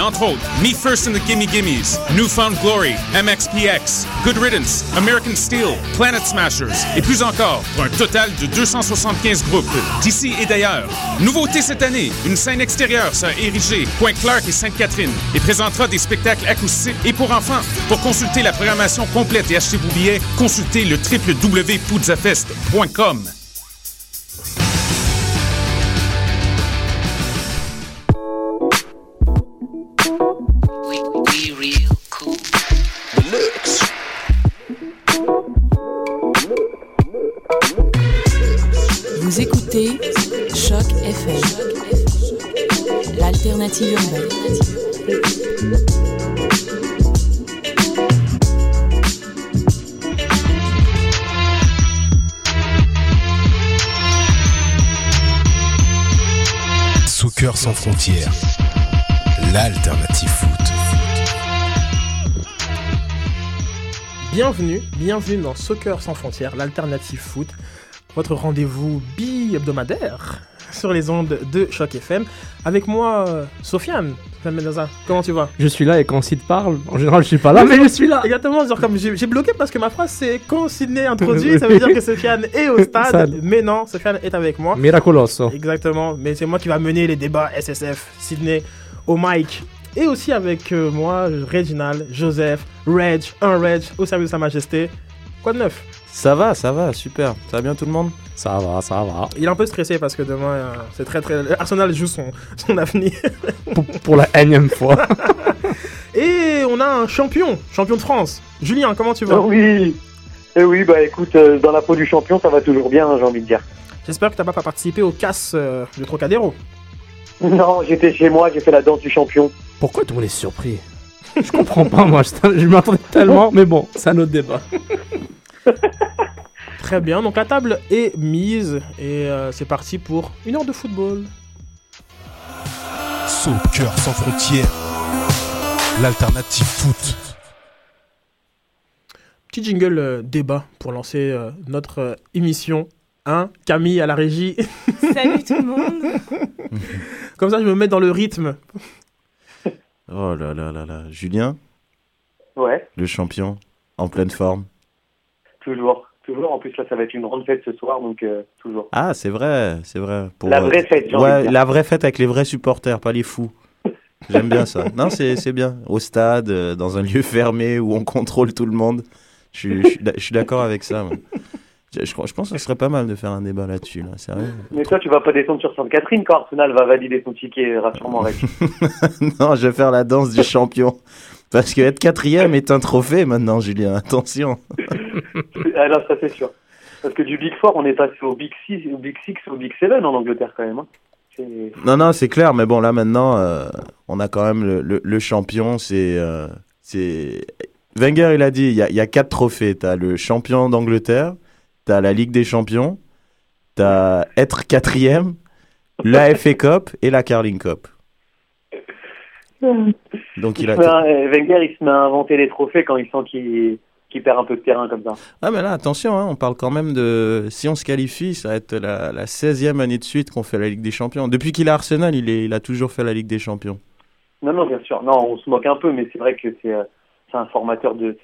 Entre autres, Me First and the Gimme Gimmes, Newfound Glory, MXPX, Good Riddance, American Steel, Planet Smashers et plus encore, pour un total de 275 groupes d'ici et d'ailleurs. Nouveauté cette année, une scène extérieure sera érigée, Point Clark et Sainte-Catherine, et présentera des spectacles acoustiques et pour enfants. Pour consulter la programmation complète et acheter vos billets, consultez le www.poudzafest.com. Soccer sans frontières, l'alternative foot. Bienvenue, bienvenue dans Soccer sans frontières, l'alternative foot, votre rendez-vous bi-hebdomadaire sur les ondes de Choc FM. Avec moi, euh, Sofiane. Mendoza, comment tu vas? Je suis là et quand Sid parle, en général je suis pas là, mais je suis là. Exactement, genre comme j'ai bloqué parce que ma phrase c'est quand Sydney introduit, ça veut dire que Sofiane est au stade, mais non, Sofiane est avec moi. Miracoloso. Exactement, mais c'est moi qui va mener les débats SSF, Sydney, au mic. Et aussi avec euh, moi, Reginald, Joseph, Reg, un Reg, au service de Sa Majesté. Quoi de neuf? Ça va, ça va, super. Ça va bien tout le monde? Ça va, ça va. Il est un peu stressé parce que demain, euh, c'est très très. Arsenal joue son, son avenir. Pour, pour la énième fois. Et on a un champion, champion de France. Julien, comment tu vas? Oui. Eh oui, bah écoute, euh, dans la peau du champion, ça va toujours bien, hein, j'ai envie de dire. J'espère que tu n'as pas participé au casse euh, du Trocadéro. Non, j'étais chez moi, j'ai fait la danse du champion. Pourquoi tout le monde est surpris? Je comprends pas, moi. Je, je m'attendais tellement, mais bon, c'est un autre débat. Très bien, donc la table est mise et euh, c'est parti pour une heure de football. Soccer sans frontières, l'alternative foot. Petit jingle euh, débat pour lancer euh, notre euh, émission. Hein Camille à la régie. Salut tout le monde. Comme ça, je me mets dans le rythme. Oh là là là là. Julien, Ouais, le champion, en pleine forme? toujours. Toujours, en plus là, ça va être une grande fête ce soir, donc euh, toujours. Ah, c'est vrai, c'est vrai. Pour, La euh, vraie fête, j'ai envie de Ouais, la vraie fête avec les vrais supporters, pas les fous. J'aime bien ça. Non, c'est bien. Au stade, euh, dans un lieu fermé où on contrôle tout le monde. Je suis- je suis d'a- je suis d'accord avec ça. moi. Je, je pense que ce serait pas mal de faire un débat là-dessus, là, sérieux. Mais toi, tu vas pas descendre sur Sainte-Catherine quand Arsenal va valider son ticket, rassure-moi, non, je vais faire la danse du champion. Parce que être quatrième est un trophée maintenant, Julien. Attention. ah là, ça c'est sûr. Parce que du Big Four, on est passé au Big Six, au Big Six, au Big Seven en Angleterre quand même. hein. Non, non, c'est clair, mais bon, là maintenant, euh, on a quand même le, le- le champion. C'est, euh, c'est Wenger, il a dit, il y a, il y a quatre trophées. T'as le champion d'Angleterre, t'as la Ligue des Champions, t'as être quatrième, la FA Cup et la Carling Cup. Donc il Il a. euh, Wenger, il se met à inventer les trophées quand il sent qu'il qu'il perd un peu de terrain comme ça. Ah, mais là, attention, hein, on parle quand même de. Si on se qualifie, ça va être la, la 16e année de suite qu'on fait la Ligue des Champions. Depuis qu'il est à Arsenal, il, est, il a toujours fait la Ligue des Champions. Non, non, bien sûr. Non, on se moque un peu, mais c'est vrai que c'est euh, c'est un formateur de.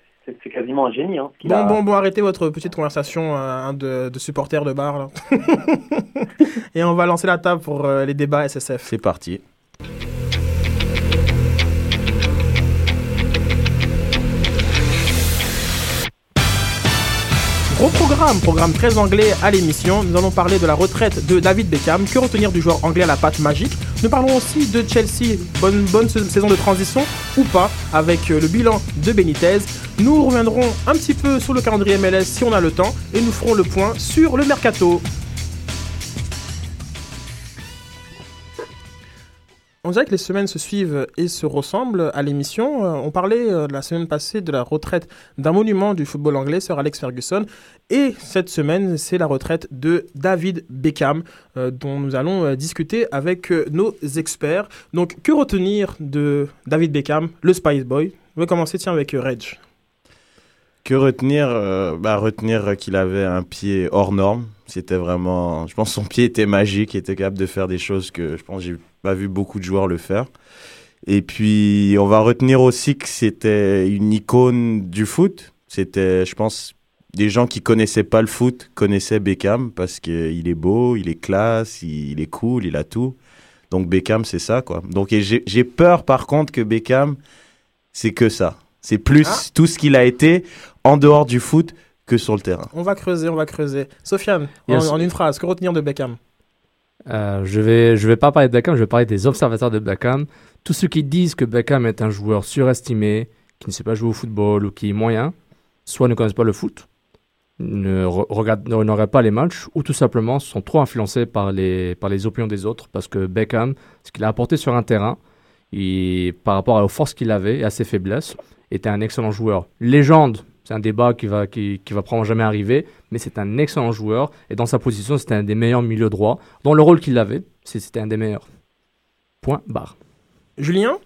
C'est quasiment un génie. Hein, Bon, a- bon, bon, arrêtez votre petite conversation euh, hein, de, de supporters de bar. Là. et on va lancer la table pour euh, les débats SSF. C'est parti. Gros programme, programme très anglais à l'émission. Nous allons parler de la retraite de David Beckham. Que retenir du joueur anglais à la patte magique? Nous parlons aussi de Chelsea. Bonne, bonne sa- saison de transition ou pas avec euh, le bilan de Benitez. Nous reviendrons un petit peu sur le calendrier MLS si on a le temps et nous ferons le point sur le mercato. On dirait que les semaines se suivent et se ressemblent à l'émission. Euh, On parlait euh, la semaine passée de la retraite d'un monument du football anglais, Sir Alex Ferguson. Et cette semaine, c'est la retraite de David Beckham, euh, dont nous allons discuter avec nos experts. Donc, que retenir de David Beckham, le Spice Boy? On va commencer, tiens, avec Reg. Que retenir bah, Retenir qu'il avait un pied hors norme. C'était vraiment. Je pense que son pied était magique. Il était capable de faire des choses que je pense j'ai pas vu beaucoup de joueurs le faire. Et puis, on va retenir aussi que c'était une icône du foot. C'était, je pense, des gens qui connaissaient pas le foot connaissaient Beckham parce qu'il est beau, il est classe, il est cool, il a tout. Donc Beckham, c'est ça, quoi. Donc j'ai peur, par contre, que Beckham, c'est que ça. C'est plus Ah. tout ce qu'il a été en dehors du foot que sur le terrain. On va creuser, on va creuser. Sofiane, en- Yes. en, une phrase, que retenir de Beckham? Euh, je vais, je vais pas parler de Beckham, je vais parler des observateurs de Beckham. Tous ceux qui disent que Beckham est un joueur surestimé, qui ne sait pas jouer au football ou qui est moyen, soit ne connaissent pas le foot, ne re- regardent, ne regardent pas les matchs, ou tout simplement sont trop influencés par les, par les opinions des autres, parce que Beckham, ce qu'il a apporté sur un terrain, et par rapport aux forces qu'il avait et à ses faiblesses, était un excellent joueur. Légende, c'est un débat qui va, qui, qui va probablement jamais arriver, mais c'est un excellent joueur, et dans sa position, c'était un des meilleurs milieux droits. Dans le rôle qu'il avait, c'était un des meilleurs. Point barre. Julien?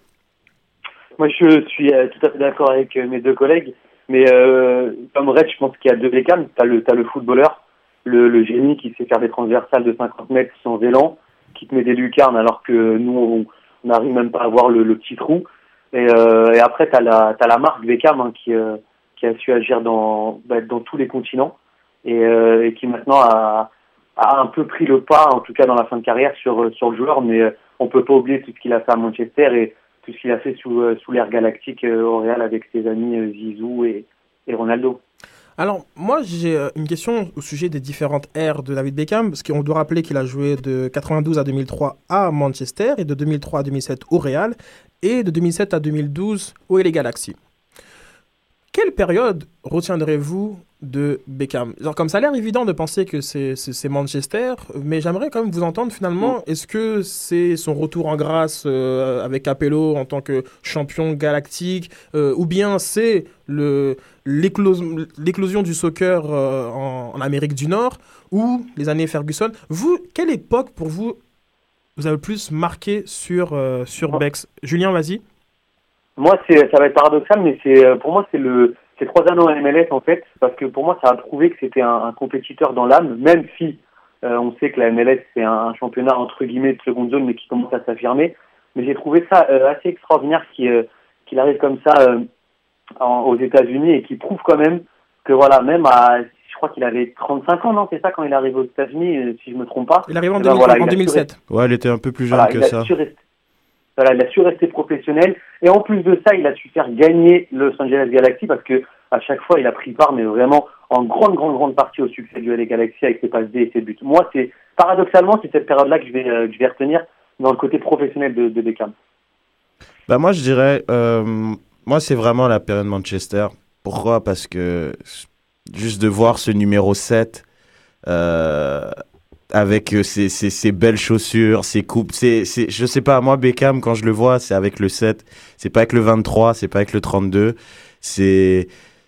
Moi, je suis euh, tout à fait d'accord avec euh, mes deux collègues. Mais euh, comme Red, je pense qu'il y a deux Beckham. Tu as le, t'as le footballeur, le, le génie qui sait faire des transversales de 50 mètres sans élan, qui te met des lucarnes alors que nous, on n'arrive même pas à voir le, le petit trou. Et, euh, et après, tu as la, t'as la marque Beckham hein, qui, euh, a su agir dans, bah, dans tous les continents et, euh, et qui maintenant a, a un peu pris le pas, en tout cas dans la fin de carrière, sur, sur le joueur. Mais euh, on peut pas oublier tout ce qu'il a fait à Manchester et tout ce qu'il a fait sous, euh, sous l'ère galactique au Real avec ses amis Zizou et, et Ronaldo. Alors, moi, j'ai une question au sujet des différentes ères de David Beckham, parce qu'on doit rappeler qu'il a joué de 92 à 2003 à Manchester, et de 2003 à 2007 au Real, et de 2007 à 2012 au LA Galaxy. Quelle période retiendrez-vous de Beckham? Genre, Comme ça a l'air évident de penser que c'est Manchester, mais j'aimerais quand même vous entendre finalement. Est-ce que c'est son retour en grâce euh, avec Capello en tant que champion galactique, euh, ou bien c'est l'éclosion du soccer euh, en, en Amérique du Nord, ou les années Ferguson? Vous, quelle époque pour vous vous avez le plus marqué sur, sur Bex? Julien, vas-y. Moi, c'est, ça va être paradoxal, mais c'est, euh, pour moi, c'est le, c'est trois anneaux à MLS en fait, parce que pour moi, ça a prouvé que c'était un, un compétiteur dans l'âme, même si euh, on sait que la MLS c'est un, un championnat entre guillemets de seconde zone, mais qui commence à s'affirmer. Mais j'ai trouvé ça euh, assez extraordinaire qu'il, euh, qu'il arrive comme ça euh, en- aux États-Unis et qu'il prouve quand même que voilà, même à, je crois qu'il avait 35 ans, non, c'est ça quand il arrive aux États-Unis, euh, si je me trompe pas. Il arrive en, Eh ben 2000 voilà, en il a 2007. Ouais, il était un peu plus jeune Voilà, que il a ça. Il a su rester professionnel. Et en plus de ça, il a su faire gagner Los Angeles Galaxy parce que à chaque fois, il a pris part, mais vraiment en grande, grande, grande partie au succès du LA Galaxy avec ses passes D et ses buts. Moi, c'est paradoxalement, c'est cette période-là que je vais, euh, je vais retenir dans le côté professionnel de, de Beckham. Bah moi je dirais, euh, moi c'est vraiment la période Manchester. Pourquoi? Parce que juste de voir ce numéro 7 euh, avec euh, ses, ses belles chaussures, ses coupes, c'est, c'est, je sais pas, moi Beckham quand je le vois c'est avec le 7, c'est pas avec le 23, c'est pas avec le 32, c'est,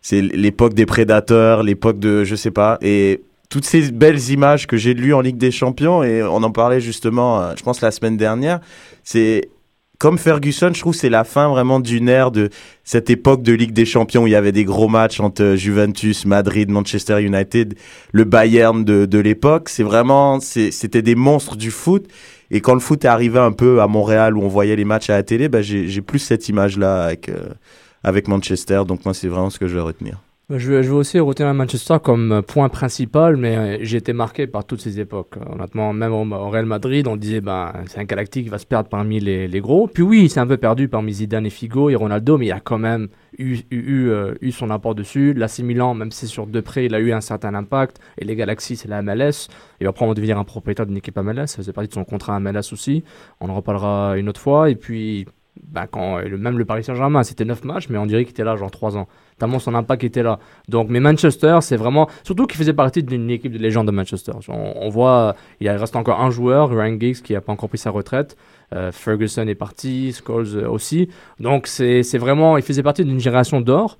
l'époque des prédateurs, l'époque de, je sais pas, et toutes ces belles images que j'ai lues en Ligue des Champions, et on en parlait justement, euh, je pense la semaine dernière, c'est comme Ferguson, je trouve c'est la fin vraiment d'une ère de cette époque de Ligue des Champions où il y avait des gros matchs entre euh, Juventus, Madrid, Manchester United, le Bayern de, de l'époque. C'est vraiment, c'était des monstres du foot. Et quand le foot est arrivé un peu à Montréal où on voyait les matchs à la télé, bah, j'ai j'ai plus cette image-là avec, euh, avec Manchester. Donc moi, c'est vraiment ce que je vais retenir. Je vais, je vais aussi retenir Manchester comme euh, point principal, mais euh, j'ai été marqué par toutes ces époques. Honnêtement, même au, Real Madrid, on disait ben c'est un galactique qui va se perdre parmi les, les gros. Puis oui, il s'est un peu perdu parmi Zidane et Figo et Ronaldo, mais il a quand même eu, eu, eu, euh, eu son apport dessus. L'AC Milan, même si c'est sur deux prêts, il a eu un certain impact. Et les Galaxies, c'est la MLS. Il va probablement devenir un propriétaire d'une équipe MLS. Ça faisait partie de son contrat MLS aussi. On en reparlera une autre fois. Et puis, ben, quand, le- même le Paris Saint-Germain, c'était 9 matchs, mais on dirait qu'il était là genre 3 ans tellement son impact était là. Donc, mais Manchester, c'est vraiment, surtout qu'il faisait partie d'une équipe de légende de Manchester. On, voit, il reste encore un joueur, Ryan Giggs, qui n'a pas encore pris sa retraite. Euh, Ferguson est parti, Scholes euh, aussi. Donc, c'est vraiment, il faisait partie d'une génération d'or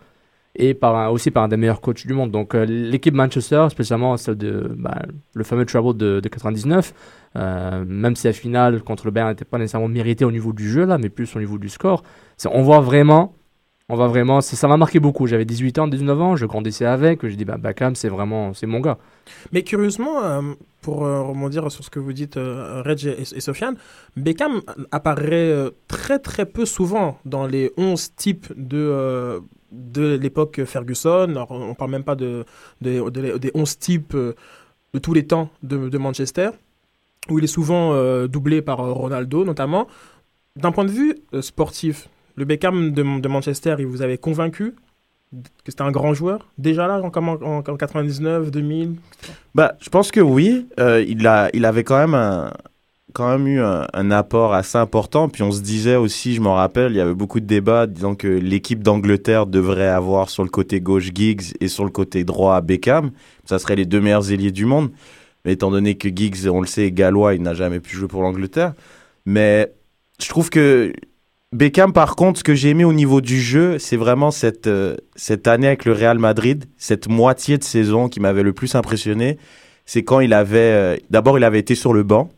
et par aussi par un des meilleurs coachs du monde. Donc, euh, l'équipe Manchester, spécialement celle de, bah, le fameux Travel de, de 99, euh, même si la finale contre le Bayern n'était pas nécessairement méritée au niveau du jeu là, mais plus au niveau du score, on voit vraiment On va vraiment, ça m'a marqué beaucoup. J'avais 18 ans, 19 ans, je grandissais avec. Je dis, bah, Beckham, c'est vraiment, c'est mon gars. Mais curieusement, euh, pour euh, rebondir sur ce que vous dites, euh, Reg et, Sofiane, Beckham apparaît très très peu souvent dans les 11 types de, de l'époque Ferguson. On parle même pas de, de- de- des 11 types euh, de tous les temps de, Manchester, où il est souvent euh, doublé par euh, Ronaldo notamment. D'un point de vue sportif, le Beckham de, Manchester, il vous avait convaincu que c'était un grand joueur déjà là, en, en, en- en 99, 2000 Bah, je pense que oui. Il, a, il avait quand même, un, quand même eu un, apport assez important. Puis on se disait aussi, je m'en rappelle, il y avait beaucoup de débats disant que l'équipe d'Angleterre devrait avoir sur le côté gauche Giggs et sur le côté droit Beckham. Ça serait les deux meilleurs ailiers du monde. Mais étant donné que Giggs, on le sait, est gallois, il n'a jamais pu jouer pour l'Angleterre. Mais je trouve que Beckham, par contre, ce que j'ai aimé au niveau du jeu, c'est vraiment cette, euh, cette année avec le Real Madrid, cette moitié de saison qui m'avait le plus impressionné. C'est quand il avait. euh, D'abord, il avait été sur le banc.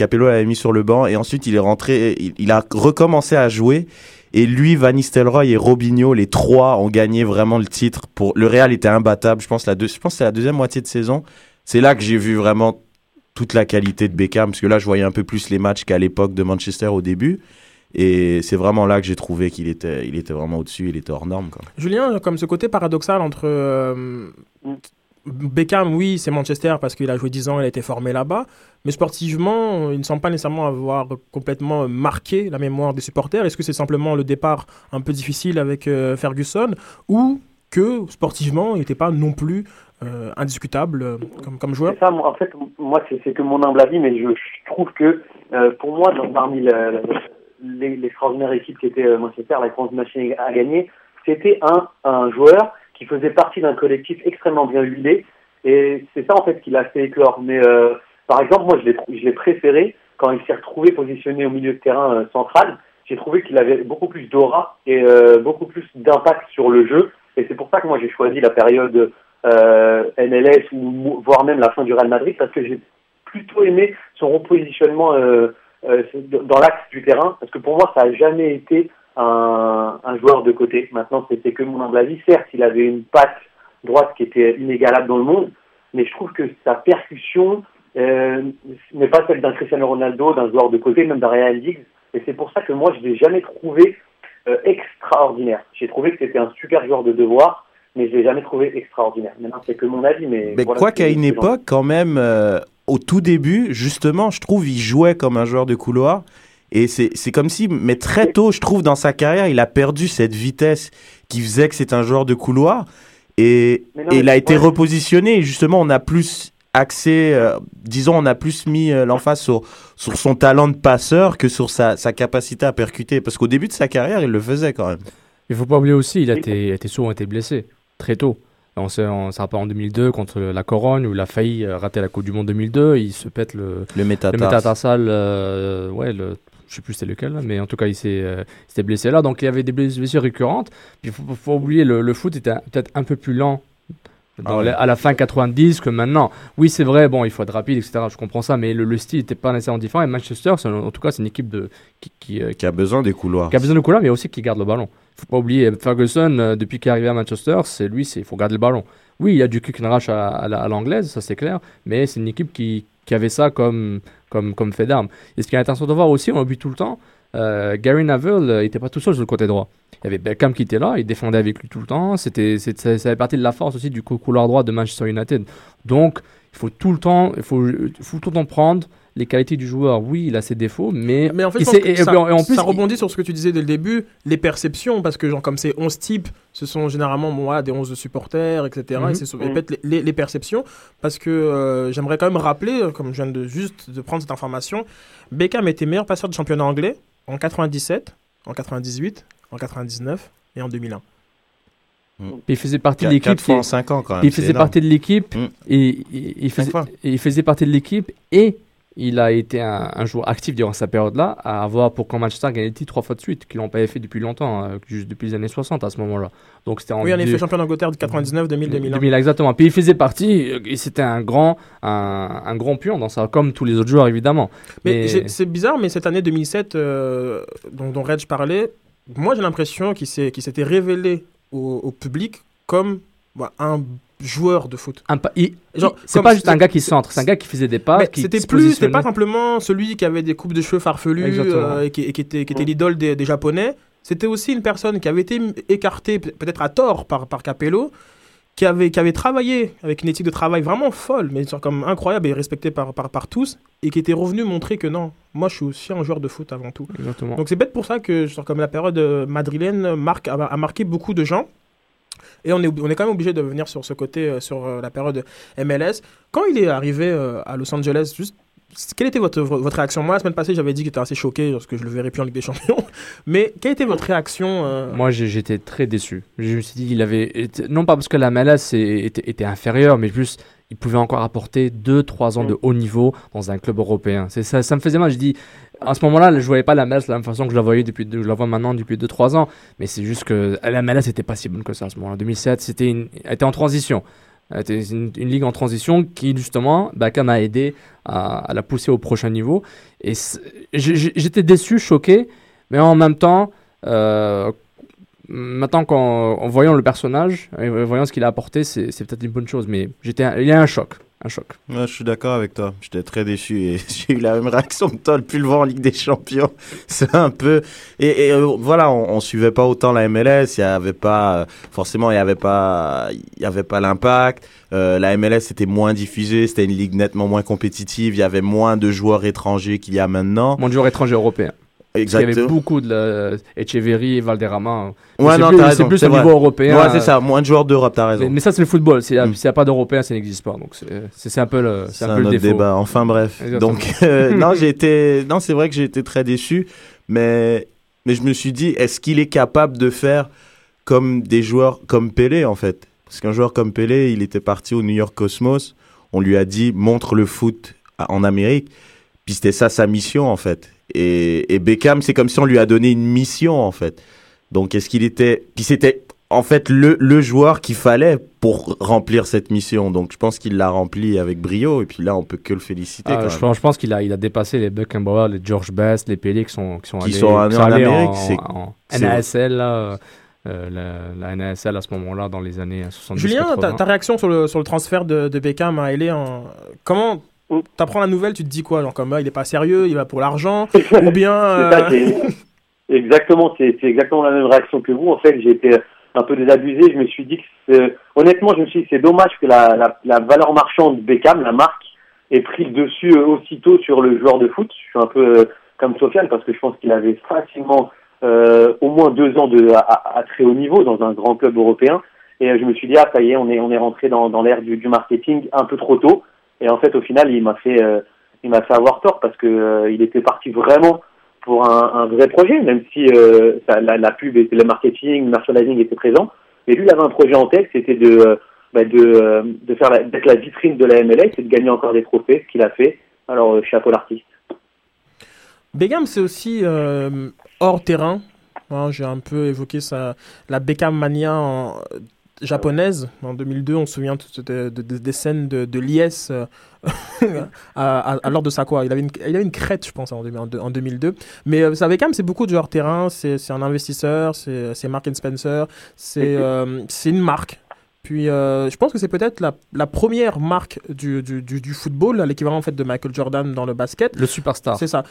Capello l'avait mis sur le banc et ensuite il est rentré. Il, il a recommencé à jouer. Et lui, Van Nistelrooy et Robinho, les trois ont gagné vraiment le titre. Pour le Real était imbattable. Je pense la je pense c'est la deuxième moitié de saison. C'est là que j'ai vu vraiment toute la qualité de Beckham parce que là, je voyais un peu plus les matchs qu'à l'époque de Manchester au début. Et c'est vraiment là que j'ai trouvé qu'il était, il était vraiment au-dessus, il était hors norme. Quoi. Julien, comme ce côté paradoxal entre euh, Beckham, oui, c'est Manchester parce qu'il a joué 10 ans, il a été formé là-bas, mais sportivement, il ne semble pas nécessairement avoir complètement marqué la mémoire des supporters. Est-ce que c'est simplement le départ un peu difficile avec euh, Ferguson ou que sportivement, il n'était pas non plus euh, indiscutable euh, comme, joueur? Ça, moi, en fait, moi, c'est que mon humble avis, mais je, trouve que pour moi, dans, parmi l'extraordinaire équipe qui était Manchester, la grande machine à gagner, c'était un, un joueur qui faisait partie d'un collectif extrêmement bien huilé, et c'est ça en fait qui l'a fait éclore. Mais euh, par exemple, moi, je l'ai préféré quand il s'est retrouvé positionné au milieu de terrain euh, central. J'ai trouvé qu'il avait beaucoup plus d'aura et euh, beaucoup plus d'impact sur le jeu, et c'est pour ça que moi j'ai choisi la période MLS ou voire même la fin du Real Madrid parce que j'ai plutôt aimé son repositionnement dans l'axe du terrain parce que pour moi ça a jamais été un, un joueur de côté. Maintenant c'était que mon humble avis. Certes il avait une patte droite qui était inégalable dans le monde, mais je trouve que sa percussion euh, n'est pas celle d'un Cristiano Ronaldo, d'un joueur de côté, même d'un Real Giggs. Et c'est pour ça que moi je l'ai jamais trouvé euh, extraordinaire. J'ai trouvé que c'était un super joueur de devoir mais je l'ai jamais trouvé extraordinaire. Maintenant, c'est que mon avis, mais. Mais voilà quoi qu'à une époque, quand même, euh, au tout début, justement, je trouve, il jouait comme un joueur de couloir. Et c'est c'est comme si, mais très tôt, je trouve, dans sa carrière, il a perdu cette vitesse qui faisait que c'est un joueur de couloir. Et, non, et il a été ouais. repositionné. Et justement, on a plus axé, euh, disons, on a plus mis euh, l'emphase sur, sur son talent de passeur que sur sa, sa capacité à percuter. Parce qu'au début de sa carrière, il le faisait quand même. Il faut pas oublier aussi, il a été, il a été souvent été blessé, très tôt. On sait, on s'en rappelle en 2002 contre la Corogne où il a failli euh, rater la Coupe du Monde 2002. Il se pète le, Le le métatarse. métatarsal, euh, ouais, le, je sais plus c'était lequel, mais en tout cas il s'est euh, il s'était blessé là. Donc il y avait des blessures récurrentes. Puis il faut, faut oublier, le, le foot était peut-être un peu plus lent dans Ah ouais. à la fin 90 que maintenant. Oui, c'est vrai, bon, il faut être rapide, etc. Je comprends ça, mais le, le style n'était pas nécessairement différent. Et Manchester, en tout cas, c'est une équipe de, qui, qui, euh, Qui a besoin des couloirs. qui a besoin de couloir, mais aussi qui garde le ballon. faut pas oublier, Ferguson, euh, depuis qu'il est arrivé à Manchester, c'est lui, il faut garder le ballon. Oui, il y a du kick and rush à, à à l'anglaise, ça c'est clair, mais c'est une équipe qui, qui avait ça comme, comme, comme fait d'arme. Et ce qui est intéressant de voir aussi, on oublie tout le temps, euh, Gary Neville euh, il n'était pas tout seul sur le côté droit. Il y avait Beckham qui était là, il défendait avec lui tout le temps. C'était, ça, fait partie de la force aussi du cou- couloir droit de Manchester United. Donc, il faut tout le temps, il faut, faut tout le temps prendre les qualités du joueur. Oui, il a ses défauts, mais, Mais en fait, et- ça, et en- plus, ça il- rebondit sur ce que tu disais dès le début, les perceptions, parce que genre, comme c'est 11 types, ce sont généralement bon, voilà, des 11 de supporters, etc. Mhm. Et c'est sur- et Mhm. les, les- les perceptions, parce que euh, j'aimerais quand même rappeler, euh, comme je viens de juste de prendre cette information, Beckham était meilleur passeur du championnat anglais en 97, en 98, en 99 et en 2001. il faisait partie de l'équipe quatre fois qui- en 5 ans quand même. il c'est faisait partie de l'équipe et, et- il faisait, fois. et il faisait partie de l'équipe et il a été un, un joueur actif durant sa période-là à avoir pour quand Manchester gagné le titre trois fois de suite, qu'ils n'ont pas fait depuis longtemps, euh, juste depuis les années 60 à ce moment-là. Donc c'était en Oui, en effet, champion d'Angleterre de 99, 2000, 2001. 2000, exactement. Puis il faisait partie, et c'était un grand, un, un grand pion dans ça, comme tous les autres joueurs évidemment. Mais c'est bizarre, mais cette année 2007 euh, dont, dont Reg parlait, moi j'ai l'impression qu'il s'était révélé au, au public comme bah, un joueur de foot. Un pa- il- Genre, il- c'est pas juste un gars qui centre, c'est un gars qui faisait des qui c'était plus, c'était pas simplement celui qui avait des coupes de cheveux farfelus Exactement. euh, et, qui, et qui était, qui était l'idole des, des Japonais. C'était aussi une personne qui avait été écartée, pe- peut-être à tort, par, par Capello, qui avait, qui avait travaillé avec une éthique de travail vraiment folle, mais genre comme incroyable et respectée par, par, par tous, et qui était revenu montrer que non, moi je suis aussi un joueur de foot avant tout. Exactement. Donc c'est bête pour ça que genre, comme la période euh, madrilène marque, a, a marqué beaucoup de gens. Et on est, on est quand même obligé de venir sur ce côté, euh, sur euh, la période MLS. Quand il est arrivé euh, à Los Angeles, juste, quelle était votre, votre réaction? Moi, la semaine passée, j'avais dit que j'étais assez choqué parce que je le verrais plus en Ligue des Champions. Mais quelle était votre réaction euh, Moi, j'étais très déçu. Je me suis dit, il avait. été- Non pas parce que la MLS était, était inférieure, mais plus, il pouvait encore apporter 2-3 ans de haut niveau dans un club européen. C'est ça, ça me faisait mal. Je dis, à ce moment-là, je voyais pas la MLS de la même façon que je la voyais depuis, je la vois maintenant depuis 2-3 ans. Mais c'est juste que la MLS n'était pas si bonne que ça à ce moment-là. 2007, c'était une, elle était en transition. Elle était une, ligue en transition qui, justement, Beckham a aidé à, la pousser au prochain niveau. Et j'étais déçu, choqué, mais en même temps, euh, maintenant qu'en en voyant le personnage, et voyant ce qu'il a apporté, c'est peut-être une bonne chose. Mais il y a un choc, un choc. Ouais, je suis d'accord avec toi. J'étais très déçu et j'ai eu la même réaction que toi depuis le vent en Ligue des Champions. C'est un peu et, et, euh, voilà, on, on suivait pas autant la MLS. Il y avait pas euh, forcément, il y avait pas, il y avait pas l'impact. Euh, la MLS était moins diffusée, c'était une ligue nettement moins compétitive. Il y avait moins de joueurs étrangers qu'il y a maintenant. Mon joueur étranger européen. Parce qu'il y avait Exactement. beaucoup de la... Echeverry et Valderrama. Mais Ouais, c'est non, plus- t'as C'est raison. plus c'est au vrai. niveau européen. Ouais, c'est ça. Moins de joueurs d'Europe, t'as raison. Mais, mais ça, c'est le football. S'il n'y Mm. y a pas d'Européens, ça n'existe pas. Donc, c'est un peu le, c'est un un, peu le autre défaut. débat. Enfin bref. Exactement. Donc euh, non, j'ai été non, c'est vrai que j'ai été très déçu, mais mais je me suis dit est-ce qu'il est capable de faire comme des joueurs comme Pelé en fait? Parce qu'un joueur comme Pelé, il était parti au New York Cosmos, on lui a dit montre le foot en Amérique, puis c'était ça sa mission en fait. Et, et Beckham, c'est comme si on lui a donné une mission en fait. Donc est-ce qu'il était puis c'était en fait le, le joueur qu'il fallait pour remplir cette mission. Donc je pense qu'il l'a rempli avec brio et puis là on peut que le féliciter. Ah, quand je, même. pense, je pense qu'il a, il a dépassé les Beckenbauer, les George Best, les Pelé qui sont, qui sont Qui allés, sont allés qui en allés Amérique, en, c'est- en c'est NASL, là, euh, la, la NASL à ce moment-là, dans les années 70 Julien, ta, 80. ta réaction sur le, sur le transfert de, de Beckham à LA, en... comment t'apprends la nouvelle, tu te dis quoi Genre comme ah, il est pas sérieux, il va pour l'argent, ou bien ça, euh, exactement, c'est exactement la même réaction que vous. En fait, j'ai été un peu désabusé. Je me suis dit que, honnêtement, je me suis dit c'est dommage que la, la, la valeur marchande Beckham, la marque, ait pris le dessus euh, aussitôt sur le joueur de foot. Je suis un peu euh, comme Sofiane parce que je pense qu'il avait facilement euh, au moins deux ans de, à, à- très haut niveau dans un grand club européen. Et je me suis dit, ah, ça y est, on est, on est rentré dans, dans l'ère du, du marketing un peu trop tôt. Et en fait, au final, il m'a fait, euh, il m'a fait avoir tort parce que euh, il était parti vraiment pour un, vrai projet, même si euh, la, pub, et le marketing, le merchandising était présent. Mais lui, il avait un projet en tête, c'était de, bah, de, de faire d'être la vitrine de la MLS et de gagner encore des trophées, ce qu'il a fait. Alors, chapeau l'artiste. Beckham, c'est aussi hors terrain. J'ai un peu évoqué ça, la Beckham mania en- japonaise. En 2002, on se souvient de- de- de- des scènes de, liesse euh, à, à- à l'heure de sa quoi. Il avait, une, il avait une crête, je pense, en, deux- en deux- en 2002. Mais euh, ça, Beckham, c'est beaucoup de hors terrain. C'est un investisseur, c'est Mark and Spencer, c'est euh, une marque. Puis euh, je pense que c'est peut-être la, la première marque du, du, du, du football, l'équivalent en fait de Michael Jordan dans le basket. Le superstar. C'est ça.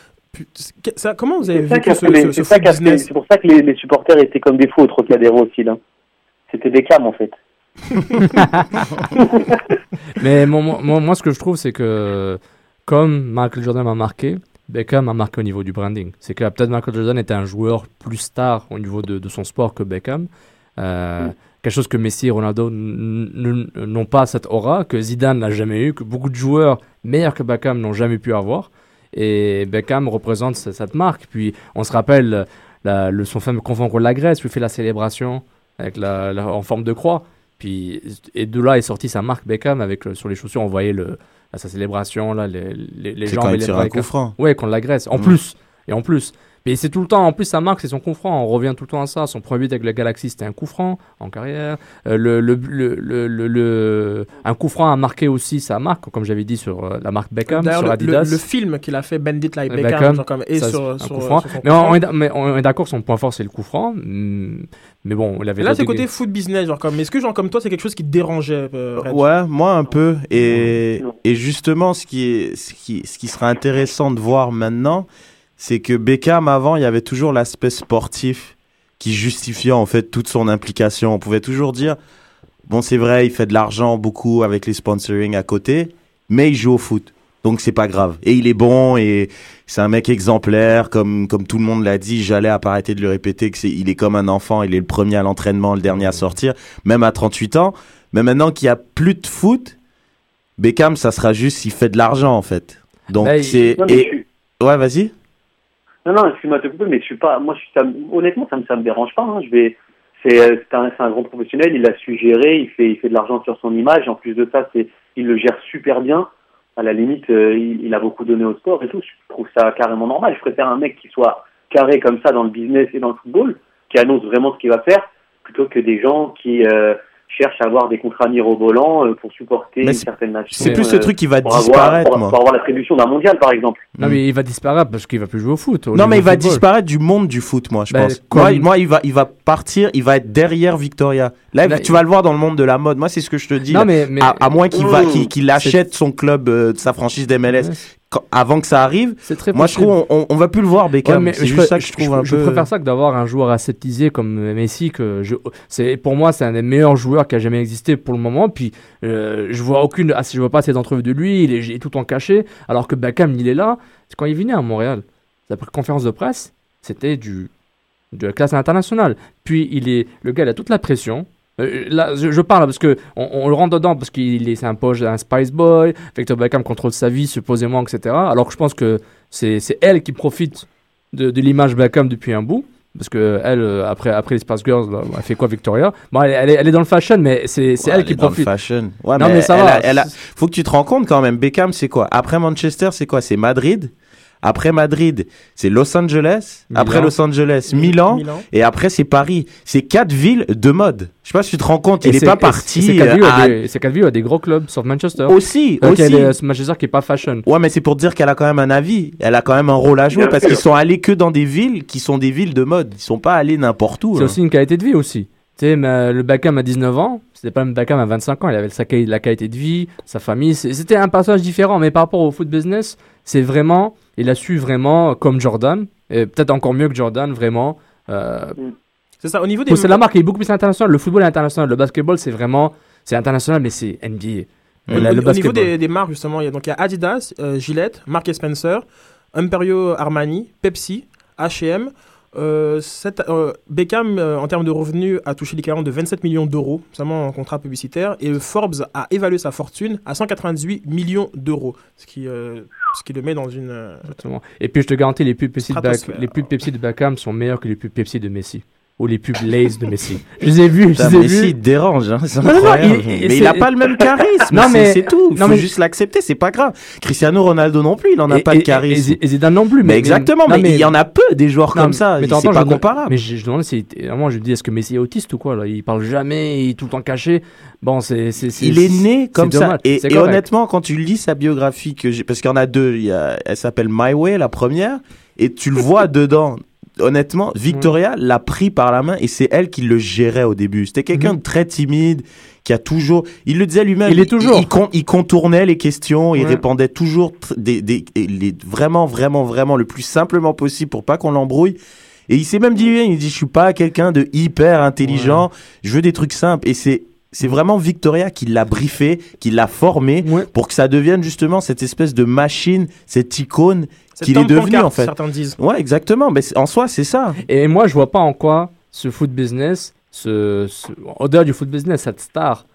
Comment vous avez a ce, les- ce, ce foot business? c'est pour ça que les, les supporters étaient comme des fous au Trocadéro aussi, là. C'était cams, en fait. Mais mon- mon- moi, moi, ce que je trouve, c'est que comme Michael Jordan m'a marqué, Beckham m'a marqué au niveau du branding. C'est que peut-être Michael Jordan était un joueur plus star au niveau de, de son sport que Beckham. Euh, Quelque chose que Messi et Ronaldo n'ont pas cette aura, que Zidane n'a jamais eu, que beaucoup de joueurs meilleurs que Beckham n'ont jamais pu avoir. Et Beckham représente ce- cette marque. Puis on se rappelle la- le, son fameux confond contre la Grèce, où il fait la célébration avec la, la- en forme de croix. Puis, et de là est sortie sa marque Beckham avec euh, sur les chaussures, on voyait le, là, sa célébration, là, les, les, les jambes quand il tire un coup franc. Ouais, contre la Grèce. En Mm. plus. Et en plus. Et c'est tout le temps, en plus, sa marque, c'est son coup franc. On revient tout le temps à ça. Son premier but avec le Galaxy, c'était un coup franc en carrière. Euh, le, le, le, le, le- le- un coup franc a marqué aussi sa marque, comme j'avais dit sur euh, la marque Beckham, sur le, Adidas. le- le film qu'il a fait, Bandit Like Beckham, Beckham, genre comme- et Ça, sur, c'est un sur- coup sur franc. son Mais on, est, mais on est d'accord, son point fort, c'est le coup franc. Hmm, Mais bon, il avait Et là, c'est côté foot business, genre comme. Est-ce que genre comme toi, c'est quelque chose qui te dérangeait, euh, Ouais, moi un peu. Et, et justement, ce qui, est, ce, qui, ce qui sera intéressant de voir maintenant, c'est que Beckham, avant, il y avait toujours l'aspect sportif qui justifiait en fait toute son implication. On pouvait toujours dire, bon, c'est vrai, il fait de l'argent beaucoup avec les sponsoring à côté, mais il joue au foot. Donc c'est pas grave. Et il est bon et c'est un mec exemplaire, comme, comme tout le monde l'a dit. J'allais à pas arrêter de le répéter que c'est, il est comme un enfant, il est le premier à l'entraînement, le dernier à sortir, même à 38 ans. Mais maintenant qu'il y a plus de foot, Beckham, ça sera juste s'il fait de l'argent en fait. Donc Bah, il- c'est et ouais, vas-y. Non, non, excuse-moi de te couper, mais je suis pas. Moi, honnêtement, ça me, me dérange pas. hein. Je vais. C'est euh, un, un grand professionnel. Il a su gérer. Il fait, il fait de l'argent sur son image. En plus de ça, c'est, il le gère super bien. À la limite, euh, il, il a beaucoup donné au sport et tout. Je trouve ça carrément normal. Je préfère un mec qui soit carré comme ça dans le business et dans le football, qui annonce vraiment ce qu'il va faire, plutôt que des gens qui euh, cherchent à avoir des contrats mirobolants euh, pour supporter Mais une c'est- certaine nation. C'est plus euh, ce truc qui va pour avoir, disparaître, pour, moi. pour avoir l'attribution d'un mondial, par exemple. Non, mais il va disparaître parce qu'il va plus jouer au foot. au Non, mais il va football. disparaître du monde du foot, moi, je Ben, pense. Moi, moi, il va, il va partir, il va être derrière Victoria. Là, Là, tu vas le voir dans le monde de la mode. Moi, c'est ce que je te dis. Non, mais, mais À, à moins qu'il va, Mmh. qu'il qu'il achète son club, euh, sa franchise d'MLS, quand- avant que ça arrive. c'est très Moi, je trouve, on, on va plus le voir, Ouais, Beckham. mais c'est je, juste ça que je trouve un je peu. préfère ça que d'avoir un joueur aseptisé comme Messi que je c'est pour moi c'est un des meilleurs joueurs qui a jamais existé pour le moment puis euh, je vois aucune ah, je vois pas ces entrevues de lui il est, il est tout en caché alors que Beckham il est là c'est quand il venait à Montréal sa conférence de presse c'était du de la classe internationale puis il est le gars il a toute la pression Euh, là, je, je parle parce que on, on le rentre dedans parce qu'il est un poche un Spice Boy Victor Beckham contrôle sa vie supposément etc alors que je pense que c'est c'est elle qui profite de, de l'image Beckham depuis un bout. Parce que elle, euh, après, après les Spice Girls, là, elle fait quoi Victoria? Bon, elle, elle est, elle est dans le fashion, mais c'est c'est Ouais, elle elle qui est dans le profite. fashion. Ouais, Non, mais, mais ça elle va. a- elle a- faut que tu te rends compte quand même. Beckham, c'est quoi? Après Manchester, c'est quoi? C'est Madrid? Après Madrid, c'est Los Angeles. Milan. Après Los Angeles, Milan. Milan. Et après, c'est Paris. C'est quatre villes de mode. Je sais pas si tu te rends compte. Et Il est c'est- pas parti. C'est quatre villes, euh, a à- des- quatre villes, des gros clubs, sauf Manchester. Aussi, Euh, aussi. est des- Manchester qui est pas fashion. Ouais, mais c'est pour dire qu'elle a quand même un avis. Elle a quand même un rôle à jouer Bien parce qu'ils sont allés que dans des villes qui sont des villes de mode. Ils sont pas allés n'importe où. C'est là. aussi une qualité de vie aussi. Tu sais, mais le Beckham à 19 ans, c'était pas le même Beckham à 25 ans. Il avait sa, la qualité de vie, sa famille. C'était un personnage différent, mais par rapport au foot business, c'est vraiment, il a su vraiment, comme Jordan, et peut-être encore mieux que Jordan, vraiment. Euh, C'est ça. Au niveau des. pousser la marque, il est beaucoup plus international. Le football est international. Le basketball, c'est vraiment, c'est international, mais c'est NBA. Au, Le- au le niveau des, des marques, justement, il y a, donc, il y a Adidas, euh, Gillette, Mark Spencer, Imperio Armani, Pepsi, H&M. Euh, cette- euh, Beckham, euh, en termes de revenus, a touché l'équivalent de 27 millions d'euros, seulement en contrat publicitaire, et Forbes a évalué sa fortune à 198 millions d'euros, ce qui, euh, ce qui le met dans une... euh, Exactement. Et puis je te garantis, les pubs Pepsi de, Stratosphère. les pubs Pepsi de Beckham sont meilleures que les pubs Pepsi de Messi. Ou les pubs Lays de Messi. Je les ai vus, je les ai Messi, vus. il te dérange, hein, c'est Non, non, non, incroyable. il- mais il a pas le même charisme. Non, c'est- mais- c'est tout. Il non, faut mais- juste l'accepter, c'est pas grave. Cristiano Ronaldo non plus, il en a Et- pas et- de charisme. Et, et Zidane non plus. mais, exactement, non, mais, il y en a peu des joueurs non, comme ça. mais C'est pas je me- comparable. Mais je, je demande si. Moi, je me dis, est-ce que Messi est autiste ou quoi là? Il parle jamais, il est tout le temps caché. Bon, c'est. c'est- c'est- il est né comme ça. Et, C'est et correct. honnêtement, quand tu lis sa biographie, que j'ai- parce qu'il y en a deux, il y a, elle s'appelle My Way, la première, et tu le vois dedans. Honnêtement, Victoria l'a pris par la main et c'est elle qui le gérait au début. C'était quelqu'un Mhm. de très timide, qui a toujours. Il le disait lui-même. Il est toujours. Il, con- il contournait les questions, il répondait toujours des, des, et les, vraiment, vraiment, vraiment le plus simplement possible pour pas qu'on l'embrouille. Et il s'est même dit, il dit, je suis pas quelqu'un de hyper intelligent, je veux des trucs simples. Et c'est, c'est vraiment Victoria qui l'a briefé, qui l'a formé Ouais. pour que ça devienne justement cette espèce de machine, cette icône qu'il est devenu pancarte, en fait. Certains disent. Ouais, exactement. Mais en soi, c'est ça. Et moi, je vois pas en quoi ce foot business, ce, ce- au-delà du foot business, cette star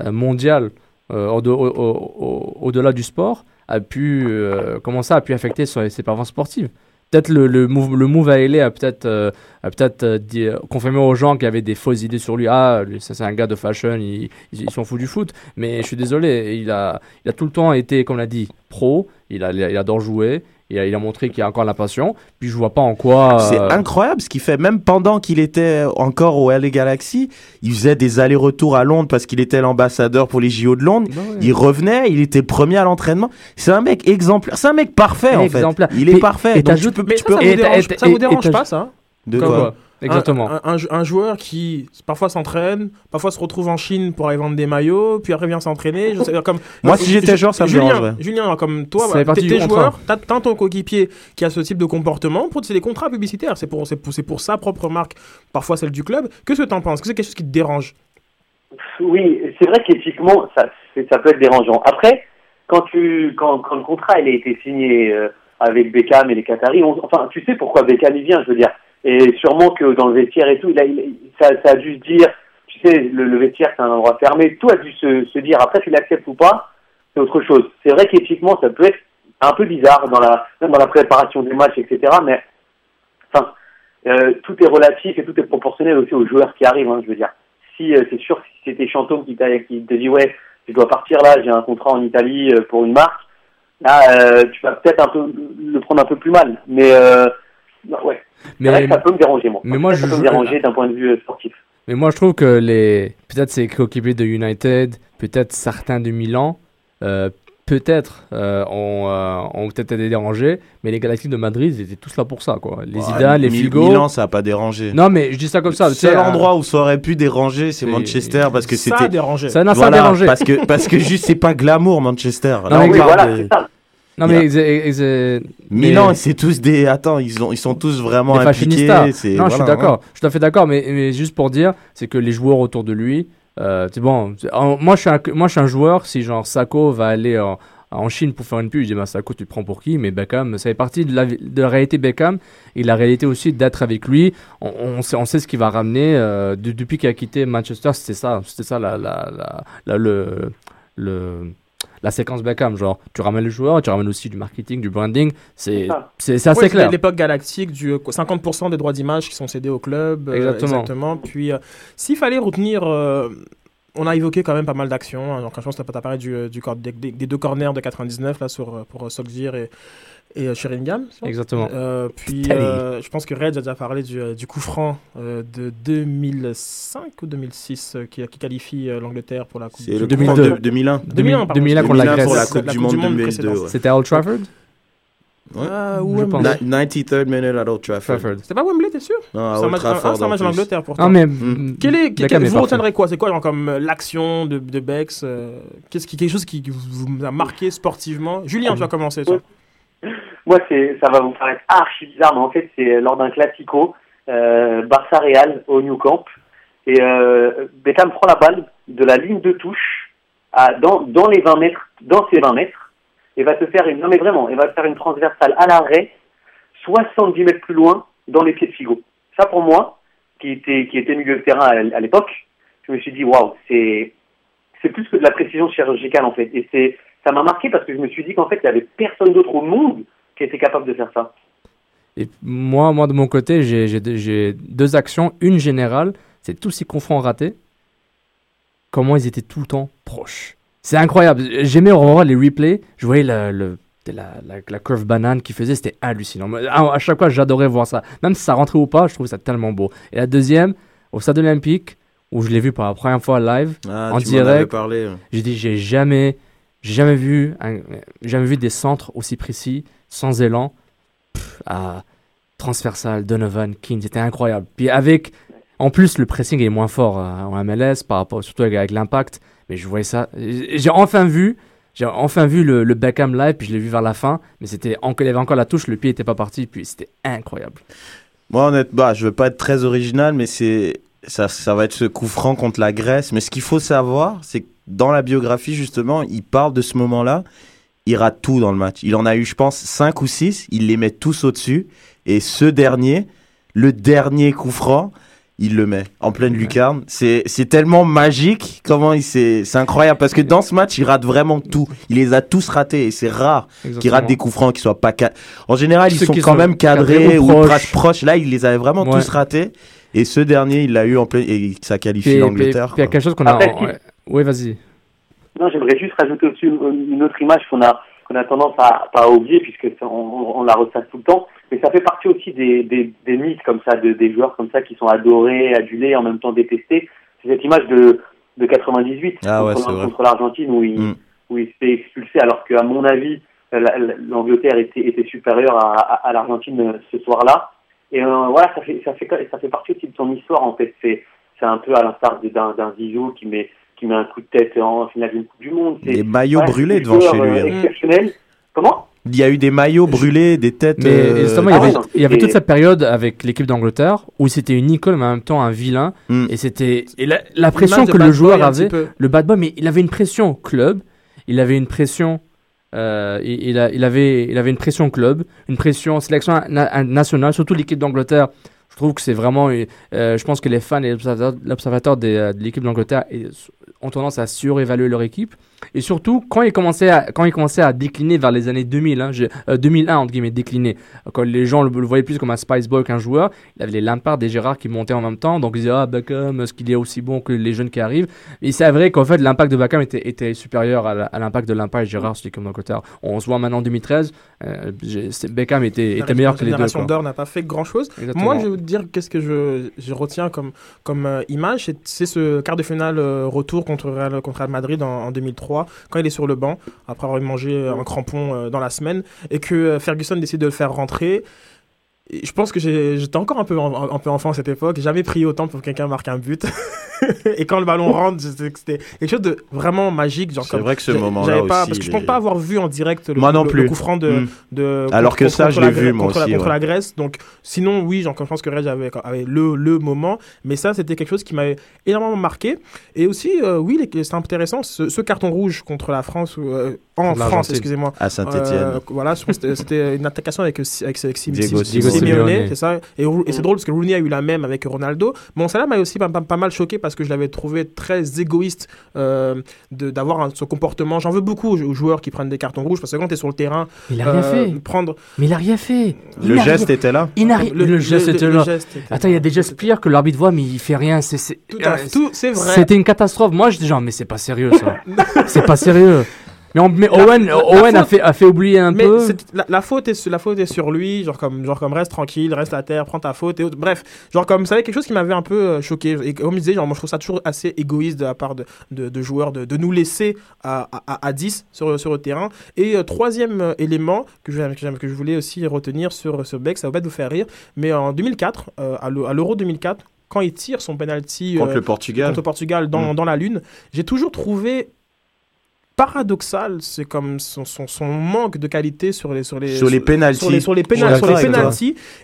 euh, mondiale, euh, au- au- au- au- au-delà du sport, a pu, euh, comment ça a pu affecter sur ses performances sportives? Peut-être le, le, move, le move à LA a peut-être euh, a peut-être euh, dit- euh, confirmé aux gens qui avaient des fausses idées sur lui. Ah, lui, ça c'est un gars de fashion, il, il, il s'en fout du foot. Mais je suis désolé, il a, il a tout le temps été, comme l'a dit, pro. Il, a, il adore jouer. Il a, il a montré qu'il a encore la passion. Puis je vois pas en quoi. C'est euh, incroyable ce qu'il fait. Même pendant qu'il était encore au LA Galaxy, il faisait des allers-retours à Londres parce qu'il était l'ambassadeur pour les JO de Londres. bah ouais. Il revenait, il était premier à l'entraînement. C'est un mec exemplaire. C'est un mec parfait en fait. Exemplaire. Il est Et- parfait. et Donc, t'ajoutes- tu peux, Mais tu ça, peux- ça vous dérange, et ça vous t'as- dérange et pas, ça de Comme quoi? quoi? Exactement. Un, un- un joueur qui parfois s'entraîne, parfois se retrouve en Chine pour aller vendre des maillots, puis après vient s'entraîner. Je sais, comme, Moi, si j'étais joueur, ça me Julien, dérangerait. Julien, comme toi, bah, t'es joueur, t'as ton coéquipier qui a ce type de comportement, pour c'est des contrats publicitaires, c'est pour, c'est pour, c'est pour sa propre marque, parfois celle du club. Qu'est-ce que t'en penses? Est-ce que c'est quelque chose qui te dérange? Oui, c'est vrai qu'éthiquement, ça, ça peut être dérangeant. Après, quand, tu, quand, quand le contrat il a été signé euh, avec Beckham et les Qataris, on- enfin, tu sais pourquoi Beckham il vient, je veux dire. Et sûrement que dans le vestiaire et tout, il a, il- ça, ça a dû se dire, tu sais, le, le vestiaire c'est un endroit fermé, tout a dû se, se dire. Après, tu l'acceptes ou pas, c'est autre chose. C'est vrai qu'éthiquement, ça peut être un peu bizarre dans la, même dans la préparation des matchs, etc. Mais, enfin, euh, tout est relatif et tout est proportionnel aussi aux joueurs qui arrivent, hein, je veux dire si euh, c'est sûr si c'était Chantôme qui, qui te dit ouais je dois partir là j'ai un contrat en Italie euh, pour une marque là euh, tu vas peut-être un peu le prendre un peu plus mal mais euh, ouais vrai Mais, que ça peut me déranger moi mais moi, ça je peut me déranger d'un point de vue euh, sportif mais moi, je trouve que les. Peut-être ses coéquipiers de United, peut-être certains de Milan, euh, peut-être euh, ont, euh, ont peut-être été dérangés, mais les Galactiques de Madrid, ils étaient tous là pour ça, quoi. Les Ouais, Zidane, les Figo. Milan, ça a pas dérangé. Non, mais je dis ça comme ça. Le seul un- endroit où ça aurait pu déranger, c'est Manchester parce que Ça a c'était. dérangé. Ça, non, ça a Voilà, dérangé. parce que parce que juste c'est pas glamour Manchester. Non, Là, mais on oui parle voilà de- c'est ça Non, mais. ex- ex- ex- Milan, mais- c'est tous des. Attends, ils ont, ils sont tous vraiment des impliqués. Non, je suis d'accord. Je suis tout à fait d'accord, mais, mais juste pour dire, c'est que les joueurs autour de lui, euh, c'est bon. en- moi, je suis un, moi, je suis un joueur. Si genre Sako va aller en, en Chine pour faire une pub, je dis bah Sako, tu te prends pour qui? Mais Beckham, ça fait partie de la, de la réalité Beckham et la réalité aussi d'être avec lui. On, on sait, on sait ce qu'il va ramener. euh, de- depuis qu'il a quitté Manchester, c'était ça, c'était ça la, la, la, la- le, le la séquence Beckham, genre tu ramènes le joueur, tu ramènes aussi du marketing, du branding, c'est C'est assez c'est clair. l'époque galactique du euh, 50% des droits d'image qui sont cédés au club. euh, Exactement. Puis, euh, s'il fallait retenir, euh, on a évoqué quand même pas mal d'actions. hein. Donc, je pense que tu as parlé du, euh, des, deux corners de 99 là, sur, euh, pour euh, Solskjaer et, et euh, Sheringham. Exactement. Euh, puis, euh, je pense que Red a déjà parlé du, du coup franc euh, de 2005 ou 2006 euh, qui, qui qualifie euh, l'Angleterre pour la Coupe C'est du le Monde. coup 2002. de 2001. 2001, pardon. 2001 contre la 2001 Grèce. pour la La Coupe du Monde Monde 2002. précédente. ouais. C'était à Old Trafford? Ouais. Ah, Je Wembley. pense. Na- 93rd minute at Old Trafford. Trafford. C'était pas Wembley, t'es sûr? Non, à C'est un Old match, Trafford. c'est un match en plus. Angleterre pourtant. Ah, mais. Mm. Quel est, quel- est vous retiendrez quoi? C'est quoi genre, comme euh, l'action de, de Bex euh, Qu'est-ce qui quelque chose qui vous vous a marqué sportivement? Julien, tu vas commencer. toi. moi c'est ça va vous paraître archi bizarre mais en fait c'est lors d'un classico euh, Barça Real au New Camp. Et euh, Beckham prend la balle de la ligne de touche à, dans, dans les 20 mètres dans ses 20 mètres et va te faire une non mais vraiment il va faire une transversale à l'arrêt 70 mètres plus loin dans les pieds de Figo. Ça pour moi qui était qui était milieu de terrain à, à l'époque je me suis dit waouh c'est c'est plus que de la précision chirurgicale en fait. Et c'est ça m'a marqué parce que je me suis dit qu'en fait il y avait personne d'autre au monde qui était capable de faire ça Et moi, moi, de mon côté, j'ai deux- actions. Une générale, c'est tous ces confronts ratés. Comment ils étaient tout le temps proches. C'est incroyable. J'aimais revoir les replays. Je voyais le, le- la, la, la curve banane qu'ils faisaient. C'était hallucinant. À, à chaque fois, j'adorais voir ça. Même si ça rentrait ou pas, je trouvais ça tellement beau. Et la deuxième, au stade olympique, où je l'ai vu pour la première fois live, Ah, En tu direct. j'ai dit, j'ai jamais, j'ai jamais vu, un- jamais vu des centres aussi précis, sans élan, à transversal, Donovan, King, c'était incroyable. Puis avec, en plus, le pressing est moins fort euh, en MLS, par rapport, surtout avec, l'impact. Mais je voyais ça, j'ai enfin vu, j'ai enfin vu le, le Beckham live, puis je l'ai vu vers la fin, mais c'était, en- il avait encore la touche, le pied était pas parti, puis c'était incroyable. Moi, honnêtement, bah, je veux pas être très original, mais c'est ça, ça va être ce coup franc contre la Grèce. Mais ce qu'il faut savoir, c'est que dans la biographie, justement, il parle de ce moment-là. Il rate tout dans le match. Il en a eu, je pense, 5 ou 6. Il les met tous au-dessus. Et ce dernier, le dernier coup franc, il le met en pleine lucarne. C'est c'est tellement magique. Comment il s'est. C'est incroyable. Parce que dans ce match, il rate vraiment tout. Il les a tous ratés. Et c'est rare qui ratent des coups francs qui soient pas ca- En général, ils Ceux sont qui quand sont même cadrés, cadrés ou ou proches. proches. proches. Là, il les avait vraiment Ouais. tous ratés. Et ce dernier, il l'a eu en plein et ça qualifie l'Angleterre. il y a quelque chose qu'on a. Après. Oui, vas-y. Non, j'aimerais juste rajouter aussi une, autre image qu'on a qu'on a tendance à pas à oublier puisque ça, on, on la ressasse tout le temps. Mais ça fait partie aussi des, des, des mythes comme ça, de, des joueurs comme ça qui sont adorés, adulés, en même temps détestés. C'est cette image de, de 98 Ah ouais, contre, l'Argentine où il, Mm. où il s'est expulsé alors qu'à mon avis, la- la- l'Angleterre était, était supérieure à, à, à l'Argentine euh, ce soir-là. Et euh, voilà, ça fait, ça, fait, ça fait partie aussi de son histoire en fait. C'est c'est un peu à l'instar d'un Zizou qui met, qui met un coup de tête en finale d'une Coupe du Monde. Des maillots ouais, brûlés devant joueur, chez lui. euh, hein. exceptionnel. Comment? Il y a eu des maillots brûlés, des têtes. Mais euh, justement, il y ah avait, ouais, non, il y avait c'était- toute cette période avec l'équipe d'Angleterre où c'était une icône, mais en même temps un vilain. Mm. Et c'était et la, pression que le joueur avait, le bad boy, mais il avait une pression au club, il avait une pression, euh, il, il a- il avait, il avait une pression club, une pression sélection na- nationale, surtout l'équipe d'Angleterre. Je trouve que c'est vraiment, euh, je pense que les fans et l'observateur de l'équipe d'Angleterre et- ont tendance à surévaluer leur équipe. Et surtout, quand il commençait à, quand il commençait à décliner vers les années 2000, hein, j'ai- euh, 2001, entre guillemets, décliner, quand les gens le, le voyaient plus comme un Spice Boy qu'un joueur, il avait les Lampard et Gérard qui montaient en même temps, donc ils disaient, ah, Beckham, est-ce qu'il est aussi bon que les jeunes qui arrivent? Et c'est vrai qu'en fait, l'impact de Beckham était, était supérieur à la- l'impact de Lampard et Gérard sur l'équipe d'Angleterre. On se voit maintenant en 2013, euh, Beckham était, La était meilleur que les deux. génération quoi. d'or n'a pas fait grand chose. Exactement. Moi, je vais vous dire qu'est-ce que je, je retiens comme, comme euh, image. C'est- ce quart de finale euh, retour contre Real, contre Real Madrid en, en 2003, quand il est sur le banc, après avoir mangé euh, un crampon euh, dans la semaine, et que euh, Ferguson décide de le faire rentrer. Je pense que j'étais encore un peu, un peu enfant à cette époque. Jamais prié autant pour que quelqu'un marque un but. et quand le ballon rentre, c'était quelque chose de vraiment magique. Genre C'est vrai que ce moment-là aussi. Parce que je pense pas avoir vu en direct le, Moi non le- plus. le coup franc de, Mm. de Alors que contre- ça, je la l'ai vu, moi contre la- aussi, contre ouais. la Grèce. Donc, sinon, oui, genre, je pense que Reg avait, avait le, le moment. Mais ça, c'était quelque chose qui m'avait énormément marqué. Et aussi, euh, oui, c'est intéressant, ce, ce carton rouge contre la France, euh, en France, excusez-moi. À Saint-Etienne. Euh, voilà, c'était- une attaquation avec, avec, avec Simeone. C'est ça. Et, c'est drôle parce que Rooney a eu la même avec Ronaldo. Bon, celle-là m'a aussi pas, pas- pas mal choqué parce que je l'avais trouvé très égoïste euh, de- d'avoir ce comportement. J'en veux beaucoup aux, joueurs qui prennent des cartons rouges parce que quand tu es sur le terrain, Il a rien euh, fait. prendre Mais il a rien fait. Il Le a geste rien- était là. Il n'a rien- Le, geste était le là. geste était Attends, il y a des là. gestes pires que l'arbitre voit, mais il fait rien. Euh, c'est vrai. C'était une catastrophe. Moi, je dis genre, mais c'est pas sérieux ça. c'est pas sérieux. Mais, on- mais La- Owen, la- Owen la a, fait, a fait oublier un Mais peu. la, la faute est sur, la faute est sur lui, genre comme genre comme reste tranquille, reste à terre, prends ta faute et autres. Bref, genre comme ça, quelque chose qui m'avait un peu euh, choqué. Et comme je disais, genre moi je trouve ça toujours assez égoïste de la part de, de, de joueurs de, de nous laisser à, à, à 10 sur, sur le terrain. Et euh, troisième euh, élément que je, que, je- que je voulais aussi retenir sur ce bec, ça va pas vous faire rire, mais en 2004, euh, à l'E- à l'Euro 2004, quand il tire son penalty Contre euh, le Portugal. contre le Portugal dans, Mm. dans la Lune, j'ai toujours trouvé paradoxal, c'est comme son, son, son manque de qualité sur les sur les Sur les pénaltys. sur les sur pénal- sur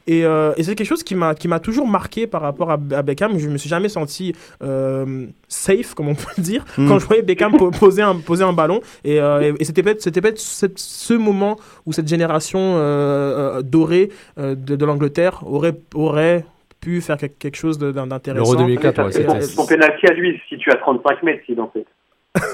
et, euh, et c'est quelque chose qui m'a qui m'a toujours marqué par rapport à, à Beckham je me suis jamais senti euh, safe comme on peut le dire Mm. quand je voyais Beckham po- poser un poser un ballon et, euh, et- et c'était peut-être c'était peut-être ce moment où cette génération dorée euh, de, de l'Angleterre aurait aurait pu faire quelque chose d'intéressant L'Euro 2004, ouais, son, son penalty à lui, si tu as 35 mètres, si en fait.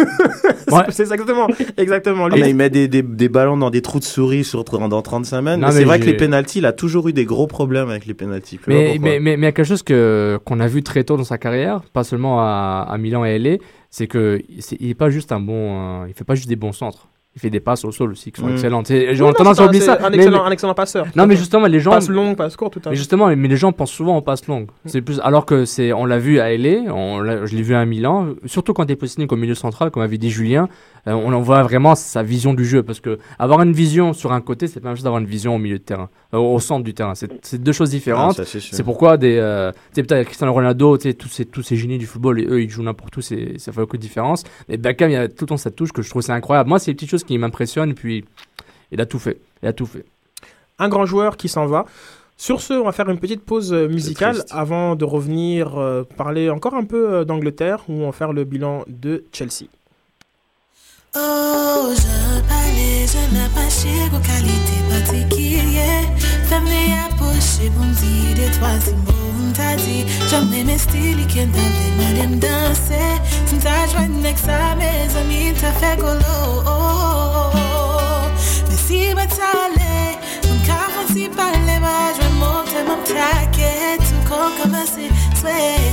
Ouais. c'est exactement exactement Ah, lui mais il met des, des, des ballons dans des trous de souris sur, dans 35 mètres. Non, Mais c'est vrai que les pénalties, il a toujours eu des gros problèmes avec les pénalties. Mais, mais, mais il y a quelque chose que, qu'on a vu très tôt dans sa carrière, pas seulement à, à Milan et LA, c'est que c'est, il est pas juste un bon, euh, il fait pas juste des bons centres. Il fait des passes au sol aussi qui sont Mm. excellentes. Oui, J'ai non, tendance à oublier ça. un mais- excellent un excellent passeur non, mais justement, les gens, passe longue passe courte tout à Mais fait justement, mais les gens pensent souvent aux passes longues. C'est plus alors que c'est, on l'a vu à LA, on je l'ai vu à Milan, surtout quand il est positionné comme milieu central, comme avait dit Julien, euh, on en voit vraiment sa vision du jeu parce que avoir une vision sur un côté, c'est pas la même chose d'avoir une vision au milieu de terrain, euh, au centre du terrain. C'est, deux choses Ah, différentes. ça, c'est pourquoi des, euh, tu sais, peut-être Cristiano Ronaldo, tu sais, tous ces, tous ces génies du football, et eux, ils jouent n'importe où, c'est, ça fait beaucoup de différence. Mais Beckham, il y a tout le temps cette touche que je trouve c'est incroyable. Moi, c'est les petites choses qui m'impressionnent, puis il a tout fait. Il a tout fait. un grand joueur qui s'en va. Sur ce, on va faire une petite pause euh, musicale avant de revenir euh, parler encore un peu euh, d'Angleterre où on va faire le bilan de Chelsea. Oh, je parlais, je n'ai pas chez vos qualités particulières. Femme approché, bon dit, des trois si bon, t'as dit. J'aime mes styles qui ont madame danser. Si t'as joué avec ça, mes amis, t'as fait golo. Mais si ma t'allais, mon cœur, si parler, bah, je vais monter mon taquet. Tout corps commencer, soit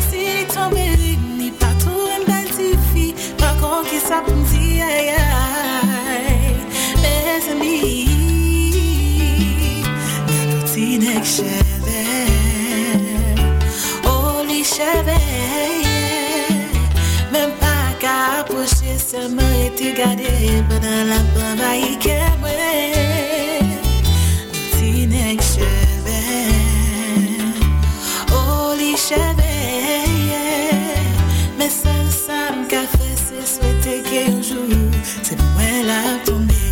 si tomber, ni pas tout une belle petite fille. Par contre, qui ça me dit, gade padan la pamba i kemwe Ti nek cheve O li cheve Me sel sa m ka fe se swete ke yonjou Se mwen la tombe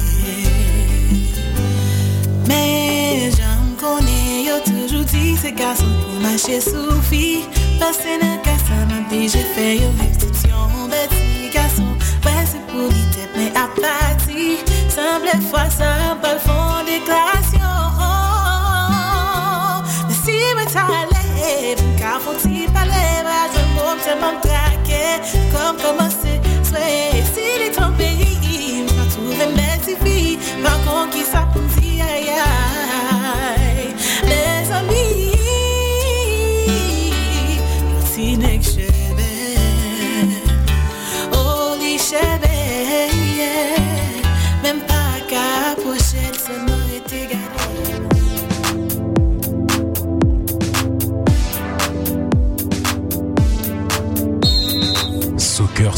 Me jan kone yo toujou di Se gason pou mache sou fi Pase nan kasa nan pi je fe yo semble fois ça, pas le fond déclaration. Mais si me t'allais, car faut-il parler, bah, je m'aime, c'est mon traqué, comme commencer, soit, s'il est tombé, il m'a trouvé une belle fille, par contre, qui ça pour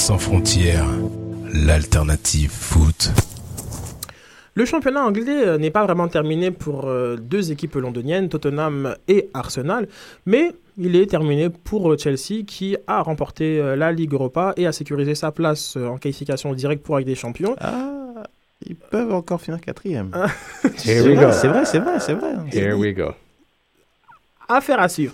sans frontières, l'alternative foot. Le championnat anglais euh, n'est pas vraiment terminé pour euh, deux équipes londoniennes, Tottenham et Arsenal, mais il est terminé pour euh, Chelsea qui a remporté la Ligue Europa et a sécurisé sa place en qualification directe pour Ligue des Champions. Ah, ils peuvent encore finir quatrième. Here we go. C'est vrai, c'est vrai, c'est vrai. Here we go. Affaire à suivre.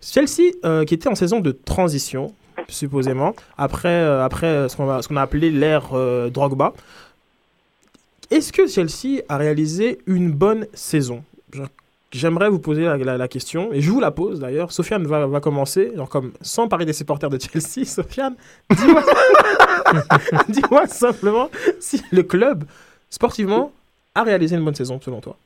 Chelsea, euh, qui était en saison de transition, supposément, après, euh, après euh, ce qu'on a appelé l'ère euh, Drogba. Est-ce que Chelsea a réalisé une bonne saison? J'aimerais vous poser la, question, et je vous la pose d'ailleurs. Sofiane va, commencer, genre comme sans parler des supporters de Chelsea. Sofiane, dis-moi simplement si le club, sportivement, a réalisé une bonne saison selon toi.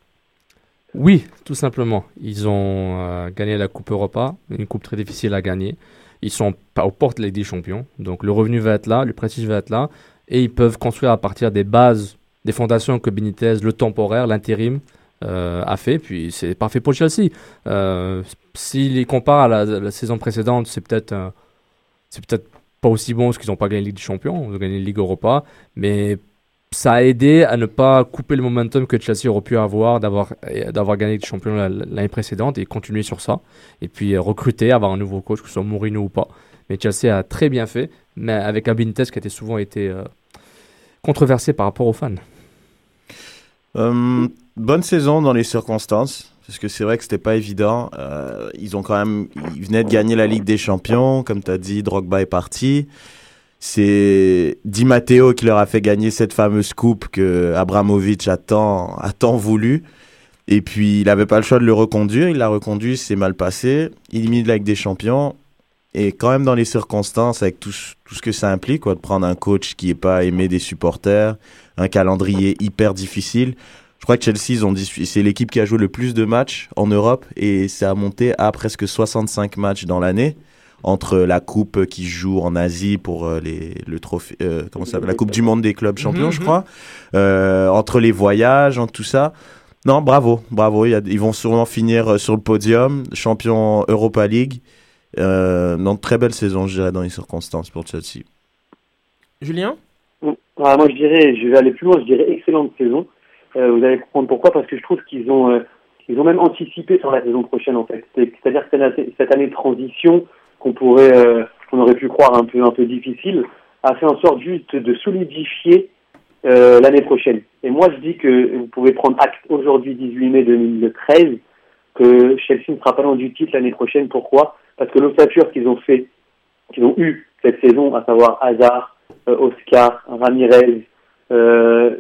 Oui, tout simplement. Ils ont gagné la Coupe Europa, une coupe très difficile à gagner. Ils sont aux portes de la Ligue des Champions, donc le revenu va être là, le prestige va être là, et ils peuvent construire à partir des bases, des fondations que Benitez, le temporaire, l'intérim, euh, a fait. Puis c'est parfait pour Chelsea. Euh, S'ils les comparent à la, saison précédente, c'est peut-être euh, peut-être pas aussi bon parce qu'ils n'ont pas gagné la Ligue des Champions, ils ont gagné la Ligue Europa, mais ça a aidé à ne pas couper le momentum que Chelsea aurait pu avoir d'avoir euh, d'avoir gagné le champion la- l'année précédente et continuer sur ça. Et puis euh, recruter, avoir un nouveau coach, que ce soit Mourinho ou pas. Mais Chelsea a très bien fait, mais avec un Benitez qui a souvent été euh, controversé par rapport aux fans. Bonne saison dans les circonstances, parce que c'est vrai que c'était pas évident. Ils ont quand même, ils venaient de gagner la Ligue des Champions, comme tu as dit, Drogba est parti. C'est Di Matteo qui leur a fait gagner cette fameuse coupe que Abramovich a tant, voulu. Et puis, il n'avait pas le choix de le reconduire. Il l'a reconduit, c'est mal passé. Il élimine la des Champions. Et quand même dans les circonstances, avec tout, ce- que ça implique, quoi, de prendre un coach qui est pas aimé des supporters, un calendrier hyper difficile. Je crois que Chelsea, c'est l'équipe qui a joué le plus de matchs en Europe et ça a monté à presque 65 matchs dans l'année entre la coupe qui joue en Asie pour euh, les, le trophée, euh, comment ça la Coupe du Monde des clubs champions, Mhm, je crois, euh, entre les voyages, entre tout ça. Non, bravo, bravo. il y a- ils vont sûrement finir sur le podium, champion Europa League. Euh, non, très belle saison, je dirais, dans les circonstances pour Chelsea. Julien? Ah, moi, je dirais, je vais aller plus loin, je dirais excellente saison. Euh, vous allez comprendre pourquoi, parce que je trouve qu'ils ont, euh, ils ont même anticipé sur la saison prochaine, en fait. C'est- C'est-à-dire que cette année- cette année de transition, qu'on pourrait, euh, qu'on aurait pu croire un peu, un peu difficile, a fait en sorte juste de solidifier euh, l'année prochaine. Et moi, je dis que vous pouvez prendre acte aujourd'hui, 18 mai 2013, que Chelsea ne sera pas loin du titre l'année prochaine. Pourquoi? Parce que l'ossature qu'ils ont fait, qu'ils ont eu cette saison, à savoir Hazard, euh, Oscar, Ramirez, euh,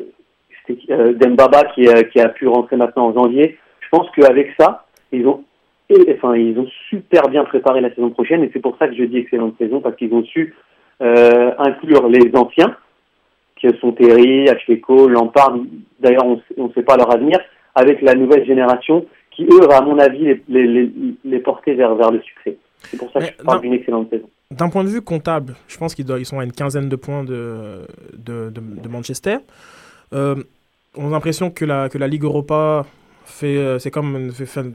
euh, Dembaba qui, qui a pu rentrer maintenant en janvier. Je pense qu'avec ça, ils ont, et, enfin, ils ont super bien préparé la saison prochaine et c'est pour ça que je dis excellente saison parce qu'ils ont su euh, inclure les anciens qui sont Terry, Cole, Lampard. D'ailleurs, on ne sait pas leur avenir avec la nouvelle génération qui, eux, va, à mon avis, les, les, les, les porter vers, vers le succès. C'est pour ça que Mais je parle d'une excellente saison. D'un point de vue comptable, je pense qu'ils ils sont à une quinzaine de points de, de, de- de Manchester. Euh, on a l'impression que la, que la Ligue Europa euh, c'est comme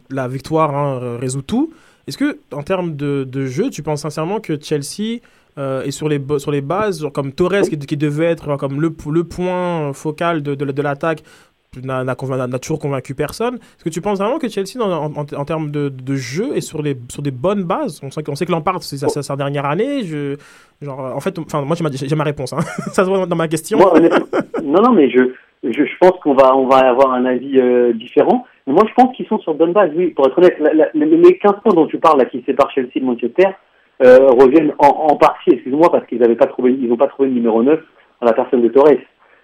la victoire hein, résout tout. Est-ce que, en termes de, jeu, tu penses sincèrement que Chelsea euh, est sur les, sur les bases, comme Torres, qui, devait être comme le, le point focal de, de, l'attaque, n'a toujours convaincu personne. Est-ce que tu penses vraiment que Chelsea, en, termes de, jeu, est sur, les, sur des bonnes bases? On sait, on sait que Lampard, c'est sa, sa, dernière année. Genre, euh, en fait, moi, j'ai ma, réponse. hein. Ça se voit dans ma question. Non, non, mais je, je, je pense qu'on va, on va avoir un avis euh, différent. Mais moi, je pense qu'ils sont sur bonne base. Oui, pour être honnête, la- la- les les 15 points dont tu parles, là, qui séparent Chelsea de Manchester, euh, reviennent en, en partie, excuse-moi, parce qu'ils n'avaient pas trouvé, ils n'ont pas trouvé le numéro 9 dans la personne de Torres.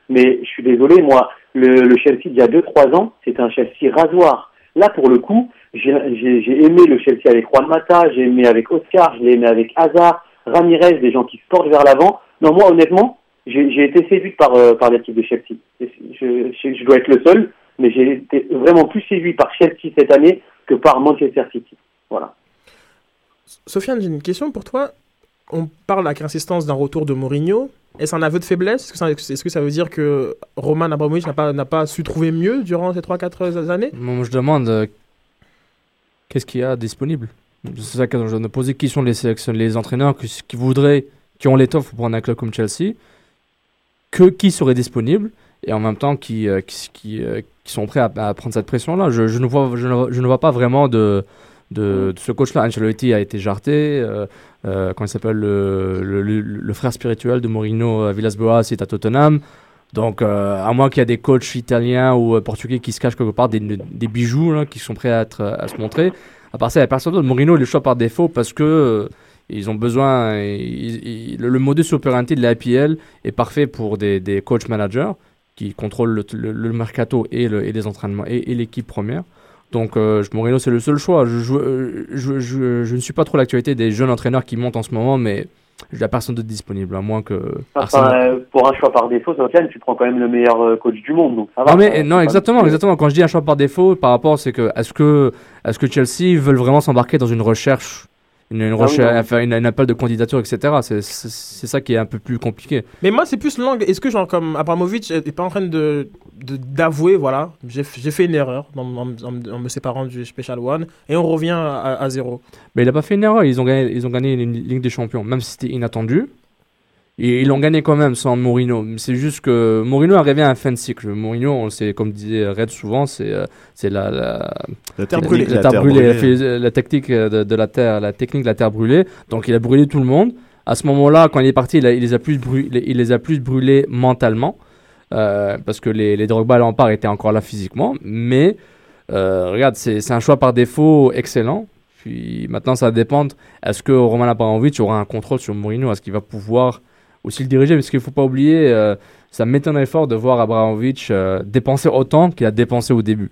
Mais je suis désolé, moi, le, le Chelsea d'il y a 2-3 ans, c'était un Chelsea rasoir. Là, pour le coup, j'ai j'ai- j'ai aimé le Chelsea avec Juan Mata, j'ai aimé avec Oscar, je l'ai aimé avec Hazard, Ramirez, des gens qui se portent vers l'avant. Non, moi, honnêtement, j'ai été séduit par, euh, par l'équipe de Chelsea. Je, je, je dois être le seul, mais j'ai été vraiment plus séduit par Chelsea cette année que par Manchester City. Voilà. Sofiane, j'ai une question pour toi. On parle avec insistance d'un retour de Mourinho. Est-ce un aveu de faiblesse? Est-ce que, ça, est-ce que ça veut dire que Roman Abramovich n'a pas, n'a pas su trouver mieux durant ces 3-4 années? Moi, je demande euh, qu'est-ce qu'il y a disponible? C'est ça que je me posais. Qui sont les, sélections, les entraîneurs qui, qui voudraient, qui ont l'étoffe pour prendre un club comme Chelsea? Que, Qui serait disponible et en même temps qui, euh, euh, qui sont prêts à, prendre cette pression-là je, ne vois, je, ne, vois pas vraiment de, de, ce coach-là. Ancelotti a été jarté. Euh, euh, comment il s'appelle le, le, le, le frère spirituel de Mourinho à Villas-Boas est à Tottenham. Donc, euh, à moins qu'il y ait des coachs italiens ou euh, portugais qui se cachent quelque part, des, des bijoux là, qui sont prêts à, se montrer. À part ça, il n'y a personne d'autre. Mourinho, il est choix par défaut parce que euh, ils ont besoin. ils- ils- le, modus operandi de l'APL est parfait pour des, des coach managers qui contrôlent le, le- le mercato et, le, et les entraînements et, et l'équipe première. Donc, euh, je- Mourinho, c'est le seul choix. Je, je, euh, je, je- je ne suis pas trop l'actualité des jeunes entraîneurs qui montent en ce moment, mais il n'y a personne d'autre disponible, à moins que. Enfin, euh, pour un choix par défaut, Sofiane, tu prends quand même le meilleur euh, coach du monde. Donc ça va. Non, mais, non exactement, exactement. Quand je dis un choix par défaut, par rapport, c'est que est-ce que, est-ce que Chelsea veulent vraiment s'embarquer dans une recherche, une, une Ah oui, faire une, un appel de candidature, etc. C'est, c'est, c'est ça qui est un peu plus compliqué. Mais moi, c'est plus l'angle. Est-ce que, genre, comme Abramovich n'est pas en train de, de- d'avouer, voilà, j'ai, j'ai fait une erreur en, en- en- en me séparant du Special One et on revient à, à zéro? Mais il n'a pas fait une erreur. Ils ont gagné, ils ont gagné une Ligue des Champions, même si c'était inattendu. Et ils l'ont gagné quand même sans Mourinho. C'est juste que Mourinho arrivait à un fin de cycle. Mourinho, on sait, comme disait Red souvent, c'est, euh, c'est la, la, La Terre technique brûlée. la, terre brûlée, la, technique euh, de, de la terre, la technique de la terre brûlée. Donc il a brûlé tout le monde. À ce moment-là, quand il est parti, il, a- il les a plus brûlés, il les a plus brûlés mentalement euh, parce que les, les Drogba et Lampard étaient encore là physiquement. Mais euh, regarde, c'est c'est un choix par défaut excellent. Puis maintenant, ça va dépendre. Est-ce que Roman Abramovich aura un contrôle sur Mourinho? Est-ce qu'il va pouvoir aussi le diriger Parce qu'il ne faut pas oublier, euh, ça m'étonnerait fort de voir Abramovich euh, dépenser autant qu'il a dépensé au début.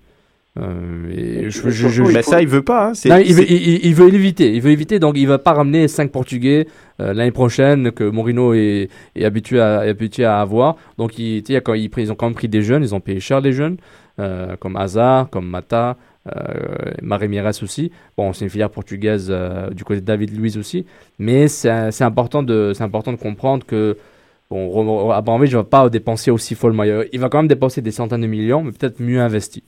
Euh, et je, je- je- Mais ça, il veut pas. hein. Non, il, veut, il, il- veut l'éviter. Il veut éviter, donc il va pas ramener 5 Portugais euh, l'année prochaine que Mourinho est, est habitué, à, est habitué à avoir. Donc il, quand ils, ils ont quand même pris des jeunes, ils ont payé cher les jeunes, euh, comme Hazard, comme Mata, euh, Marémires aussi. Bon, c'est une filière portugaise euh, du côté de David Luiz aussi. Mais c'est important, de- c'est important de comprendre que bon, Abramovich ne va pas dépenser aussi follement. Il il va quand même dépenser des centaines de millions, mais peut-être mieux investi.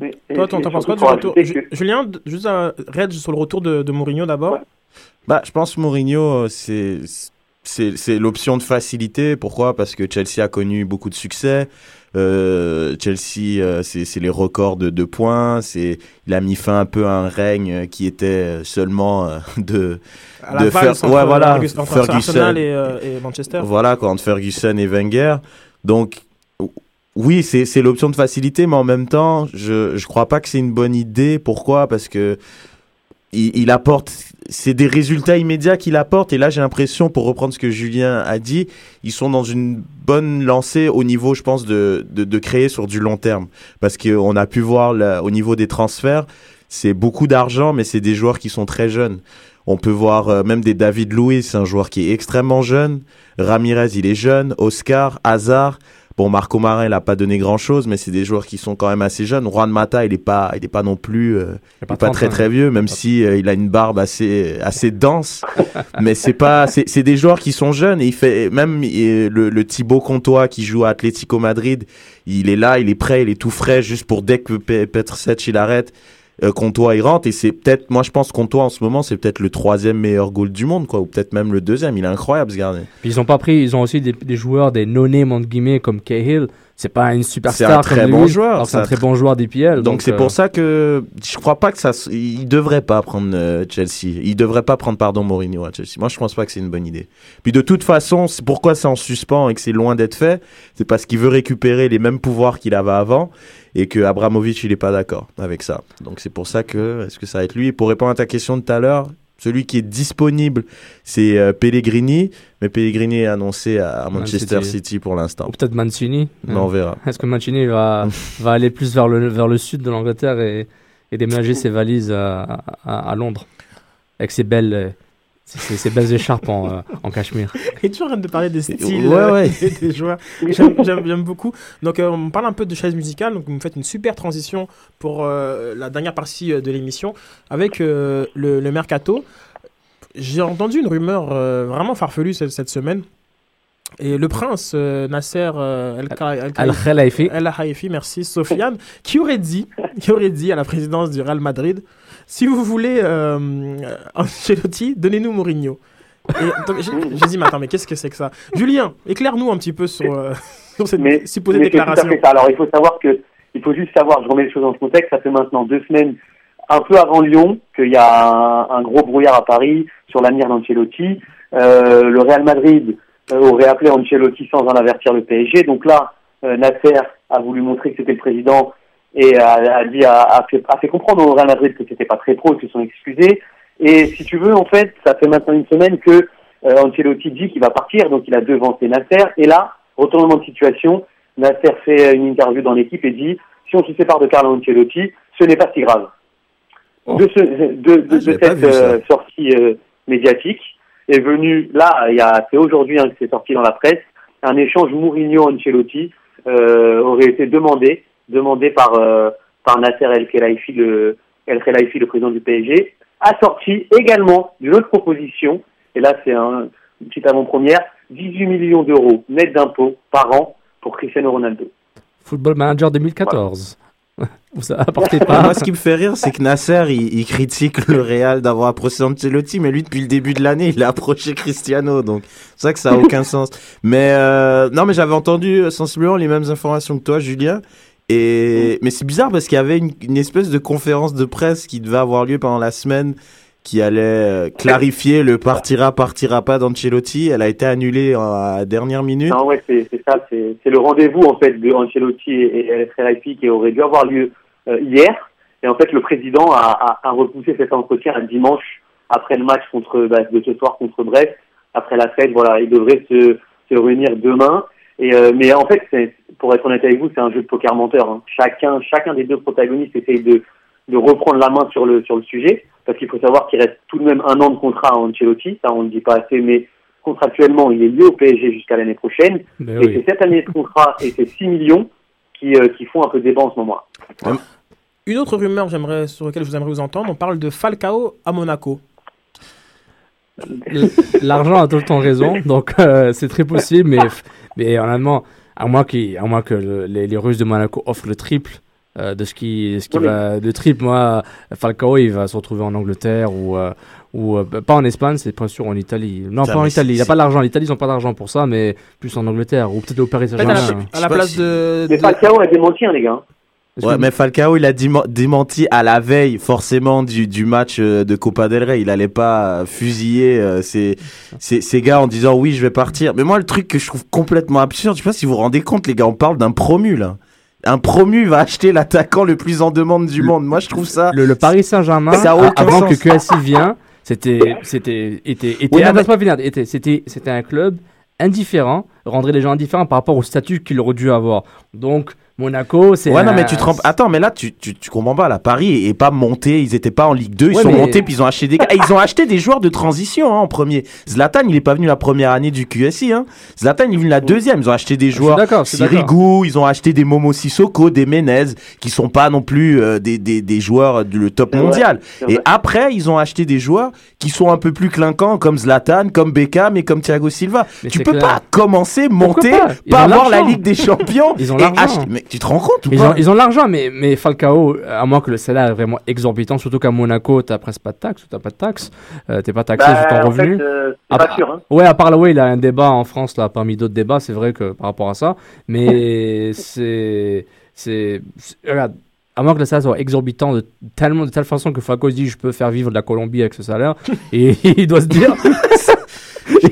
Mais- et- Toi, t'en penses quoi du retour? que- Ju- Julien, juste un Red sur le retour de, de Mourinho d'abord. Ouais. Bah, je pense Mourinho, euh, c'est l'option de facilité. Pourquoi? Parce que Chelsea a connu beaucoup de succès. Euh, Chelsea, euh, c'est les records de, de points. C'est il a mis fin un peu à un règne euh, qui était seulement euh, de À entre, ouais, voilà, entre Ferguson. Et, et Manchester. Voilà, entre Ferguson et Wenger. Donc, ou- oui, c'est c'est l'option de facilité, mais en même temps, je je crois pas que c'est une bonne idée. Pourquoi? Parce que il, apporte, c'est des résultats immédiats qu'il apporte. Et là, j'ai l'impression, pour reprendre ce que Julien a dit, ils sont dans une bonne lancée au niveau, je pense, de de, créer sur du long terme. Parce qu'on a pu voir au niveau des transferts, c'est beaucoup d'argent, mais c'est des joueurs qui sont très jeunes. On peut voir euh, même des David c'est un joueur qui est extrêmement jeune. Ramirez, il est jeune. Oscar, Hazard. Bon, Marco Marin, il a pas donné grand chose, mais c'est des joueurs qui sont quand même assez jeunes. Juan Mata, il est pas, il est pas non plus, euh, il est pas très très vieux, même si euh, il a une barbe assez assez dense. mais c'est pas, c'est c'est des joueurs qui sont jeunes et il fait même euh, le, le Thibaut Comtois qui joue à Atlético Madrid, il est là, il est prêt, il est tout frais juste pour dès que Pe- Petr Sech il arrête. Euh, Comtois il rentre et c'est peut-être, moi je pense Comtois en ce moment c'est peut-être le troisième meilleur goal du monde quoi, ou peut-être même le deuxième. Il est incroyable ce gardien. Puis ils ont pas pris, ils ont aussi des, joueurs, des no-name entre guillemets comme Cahill. C'est pas une C'est superstar un très comme bon lui, joueur, C'est c'est un un très tr- bon joueur d'IPL. Donc c'est euh, pour ça que je crois pas que ça, il devrait pas prendre euh, Chelsea. Il devrait pas prendre pardon Mourinho à Chelsea. Moi je pense pas que c'est une bonne idée. Puis de toute façon, c'est pourquoi c'est en suspens et que c'est loin d'être fait, c'est parce qu'il veut récupérer les mêmes pouvoirs qu'il avait avant et que Abramovich il est pas d'accord avec ça. Donc c'est pour ça que est-ce que ça va être lui? Et pour répondre à ta question de tout à l'heure, celui qui est disponible, c'est euh, Pellegrini, mais Pellegrini est annoncé à, à Man Manchester City. City pour l'instant. Ou peut-être Mancini. Mais on verra. Est-ce que Mancini va, va aller plus vers le, vers le sud de l'Angleterre et, et déménager ses valises à, à, à Londres avec ses belles, ses belles écharpes en, euh, en cachemire Et tu arrêtes de parler des styles Ouais, euh, ouais. des joueurs. J'aime- beaucoup. Donc, euh, on parle un peu de chaise musicale. Donc, vous me faites une super transition pour euh, la dernière partie de l'émission avec le, le mercato. J'ai entendu une rumeur vraiment farfelue cette, cette semaine. Et le prince Nasser Al-Khelaifi. El Haifi, merci, Sofiane, qui aurait dit, qui aurait dit à la présidence du Real Madrid, si vous voulez euh, Ancelotti, donnez-nous Mourinho. J'ai dit, mais attends, mais qu'est-ce que c'est que ça? Julien, éclaire-nous un petit peu sur, euh, sur cette Mais- supposée Mais déclaration. ça. Alors il faut savoir que, il faut juste savoir, je remets les choses dans le contexte, ça fait maintenant deux semaines, un peu avant Lyon, qu'il y a un, un gros brouillard à Paris sur l'avenir d'Ancelotti. Euh, le Real Madrid euh, aurait appelé Ancelotti sans en avertir le PSG. Donc là, euh, Nasser a voulu montrer que c'était le président et a, a dit, a, a fait, a fait comprendre au Real Madrid que c'était pas très pro et qu'ils se sont excusés. Et si tu veux, en fait, ça fait maintenant une semaine que euh, Ancelotti dit qu'il va partir, donc il a devancé Nasser. Et là, retournement de situation, Nasser fait une interview dans l'équipe et dit si on se sépare de Carlo Ancelotti, ce n'est pas si grave. Oh. De, ce, de, de- Ah, de cette euh, sortie euh, médiatique est venu, là, il y a, c'est aujourd'hui hein, que c'est sorti dans la presse, un échange Mourinho-Ancelotti aurait été demandé, demandé par, euh, par Nasser El Khelaifi, le, El Khelaifi, le président du PSG, assorti également d'une autre proposition, et là c'est un, une petite avant-première, 18 millions d'euros net d'impôts par an pour Cristiano Ronaldo. Football Manager 2014. Vous apportez Bah, pas. Moi, ce qui me fait rire, c'est que Nasser, il, il critique le Real d'avoir approché Ancelotti, mais lui, depuis le début de l'année, il a approché Cristiano, donc c'est ça que ça a aucun sens. Mais euh, non, mais j'avais entendu euh, sensiblement les mêmes informations que toi, Julien. Mais c'est bizarre parce qu'il y avait une, espèce de conférence de presse qui devait avoir lieu pendant la semaine, qui allait euh, clarifier le partira partira pas d'Ancelotti. Elle a été annulée à dernière minute. Non, ouais, c'est ça, c'est le rendez-vous en fait de Ancelotti et, Khelaifi qui aurait dû avoir lieu euh, hier. Et en fait, le président a repoussé cet entretien à dimanche après le match contre bah, de ce soir contre Brest. Après la fête, voilà, il devrait se, se réunir demain. Et euh, mais en fait, pour être honnête avec vous, c'est un jeu de poker menteur. hein. Chacun, chacun des deux protagonistes essaye de de reprendre la main sur le sur le sujet parce qu'il faut savoir qu'il reste tout de même un an de contrat à Ancelotti. Ça, on ne dit pas assez, mais contractuellement, il est lié au PSG jusqu'à l'année prochaine. Ben Et oui. c'est cette année de contrat et ces 6 millions qui, euh, qui font un peu débat en ce moment. Une autre rumeur j'aimerais, sur laquelle je vous aimerais vous entendre, on parle de Falcao à Monaco. L'argent a tout le temps raison, donc euh, c'est très possible, mais, mais honnêtement, à moins, qu'il- à moins que le- les, les Russes de Monaco offrent le triple euh, de ce qui, ce qui Oui, va. Le triple, moi, Falcao, il va se retrouver en Angleterre ou. euh, ou euh, pas en Espagne, c'est pas sûr en Italie. Non, Ça, pas en Italie. Il c'est- a pas d'argent. L'Italie, ils ont pas d'argent pour ça, mais plus en Angleterre ou peut-être au Paris à Saint-Germain. à la sais pas place si- de. Mais Falcao a démenti, hein, les gars. Ouais, mais Falcao, il a démenti à la veille, forcément, du, du match euh, de Copa del Rey. Il allait pas euh, fusiller euh, ces, gars en disant oui, je vais partir. Mais moi, le truc que je trouve complètement absurde, je sais pas si vous vous rendez compte, les gars, on parle d'un promu, là. Un promu va acheter l'attaquant le plus en demande du monde. Moi, je trouve ça. le, le Paris Saint-Germain, avant sens. que QSI vienne, c'était, c'était, était, était, Oui, c'était, c'était un club indifférent, rendrait les gens indifférents par rapport au statut qu'il aurait dû avoir. Donc, Monaco, c'est. Ouais, non, un- mais tu te. Attends, mais là, tu, tu, tu comprends pas. Là, Paris est pas monté. Ils étaient pas en Ligue 2. Ils Ouais, sont mais- montés, puis ils ont acheté des gars. Et ils ont acheté des joueurs de transition hein, en premier. Zlatan, il est pas venu la première année du QSI. Hein. Zlatan, il est venu la deuxième. Ils ont acheté des Je suis joueurs. Sirigu, ils ont acheté des Momo Sissoko, des Menez, qui sont pas non plus euh, des, des, des joueurs du le top mondial. Et après, ils ont acheté des joueurs qui sont un peu plus clinquants, comme Zlatan, comme Beckham et comme Thiago Silva. Mais tu peux clair. pas commencer monter, pas? Pas avoir la. Ligue des Champions Ils ont et l'argent. Tu te rends compte ou Ils pas ont, ils ont l'argent, mais, mais Falcao, à moins que le salaire est vraiment exorbitant, surtout qu'à Monaco, t'as presque pas de taxes ou t'as pas de taxes, euh, t'es pas taxé sur ton Bah, en revenu. fait, euh, c'est Ah, pas sûr. Hein. Ouais, à part là, ouais, il a un débat en France, là, parmi d'autres débats, c'est vrai que par rapport à ça, mais c'est. Regarde, à moins que le salaire soit exorbitant de, tellement, de telle façon que Falcao se dit je peux faire vivre de la Colombie avec ce salaire, et il doit se dire.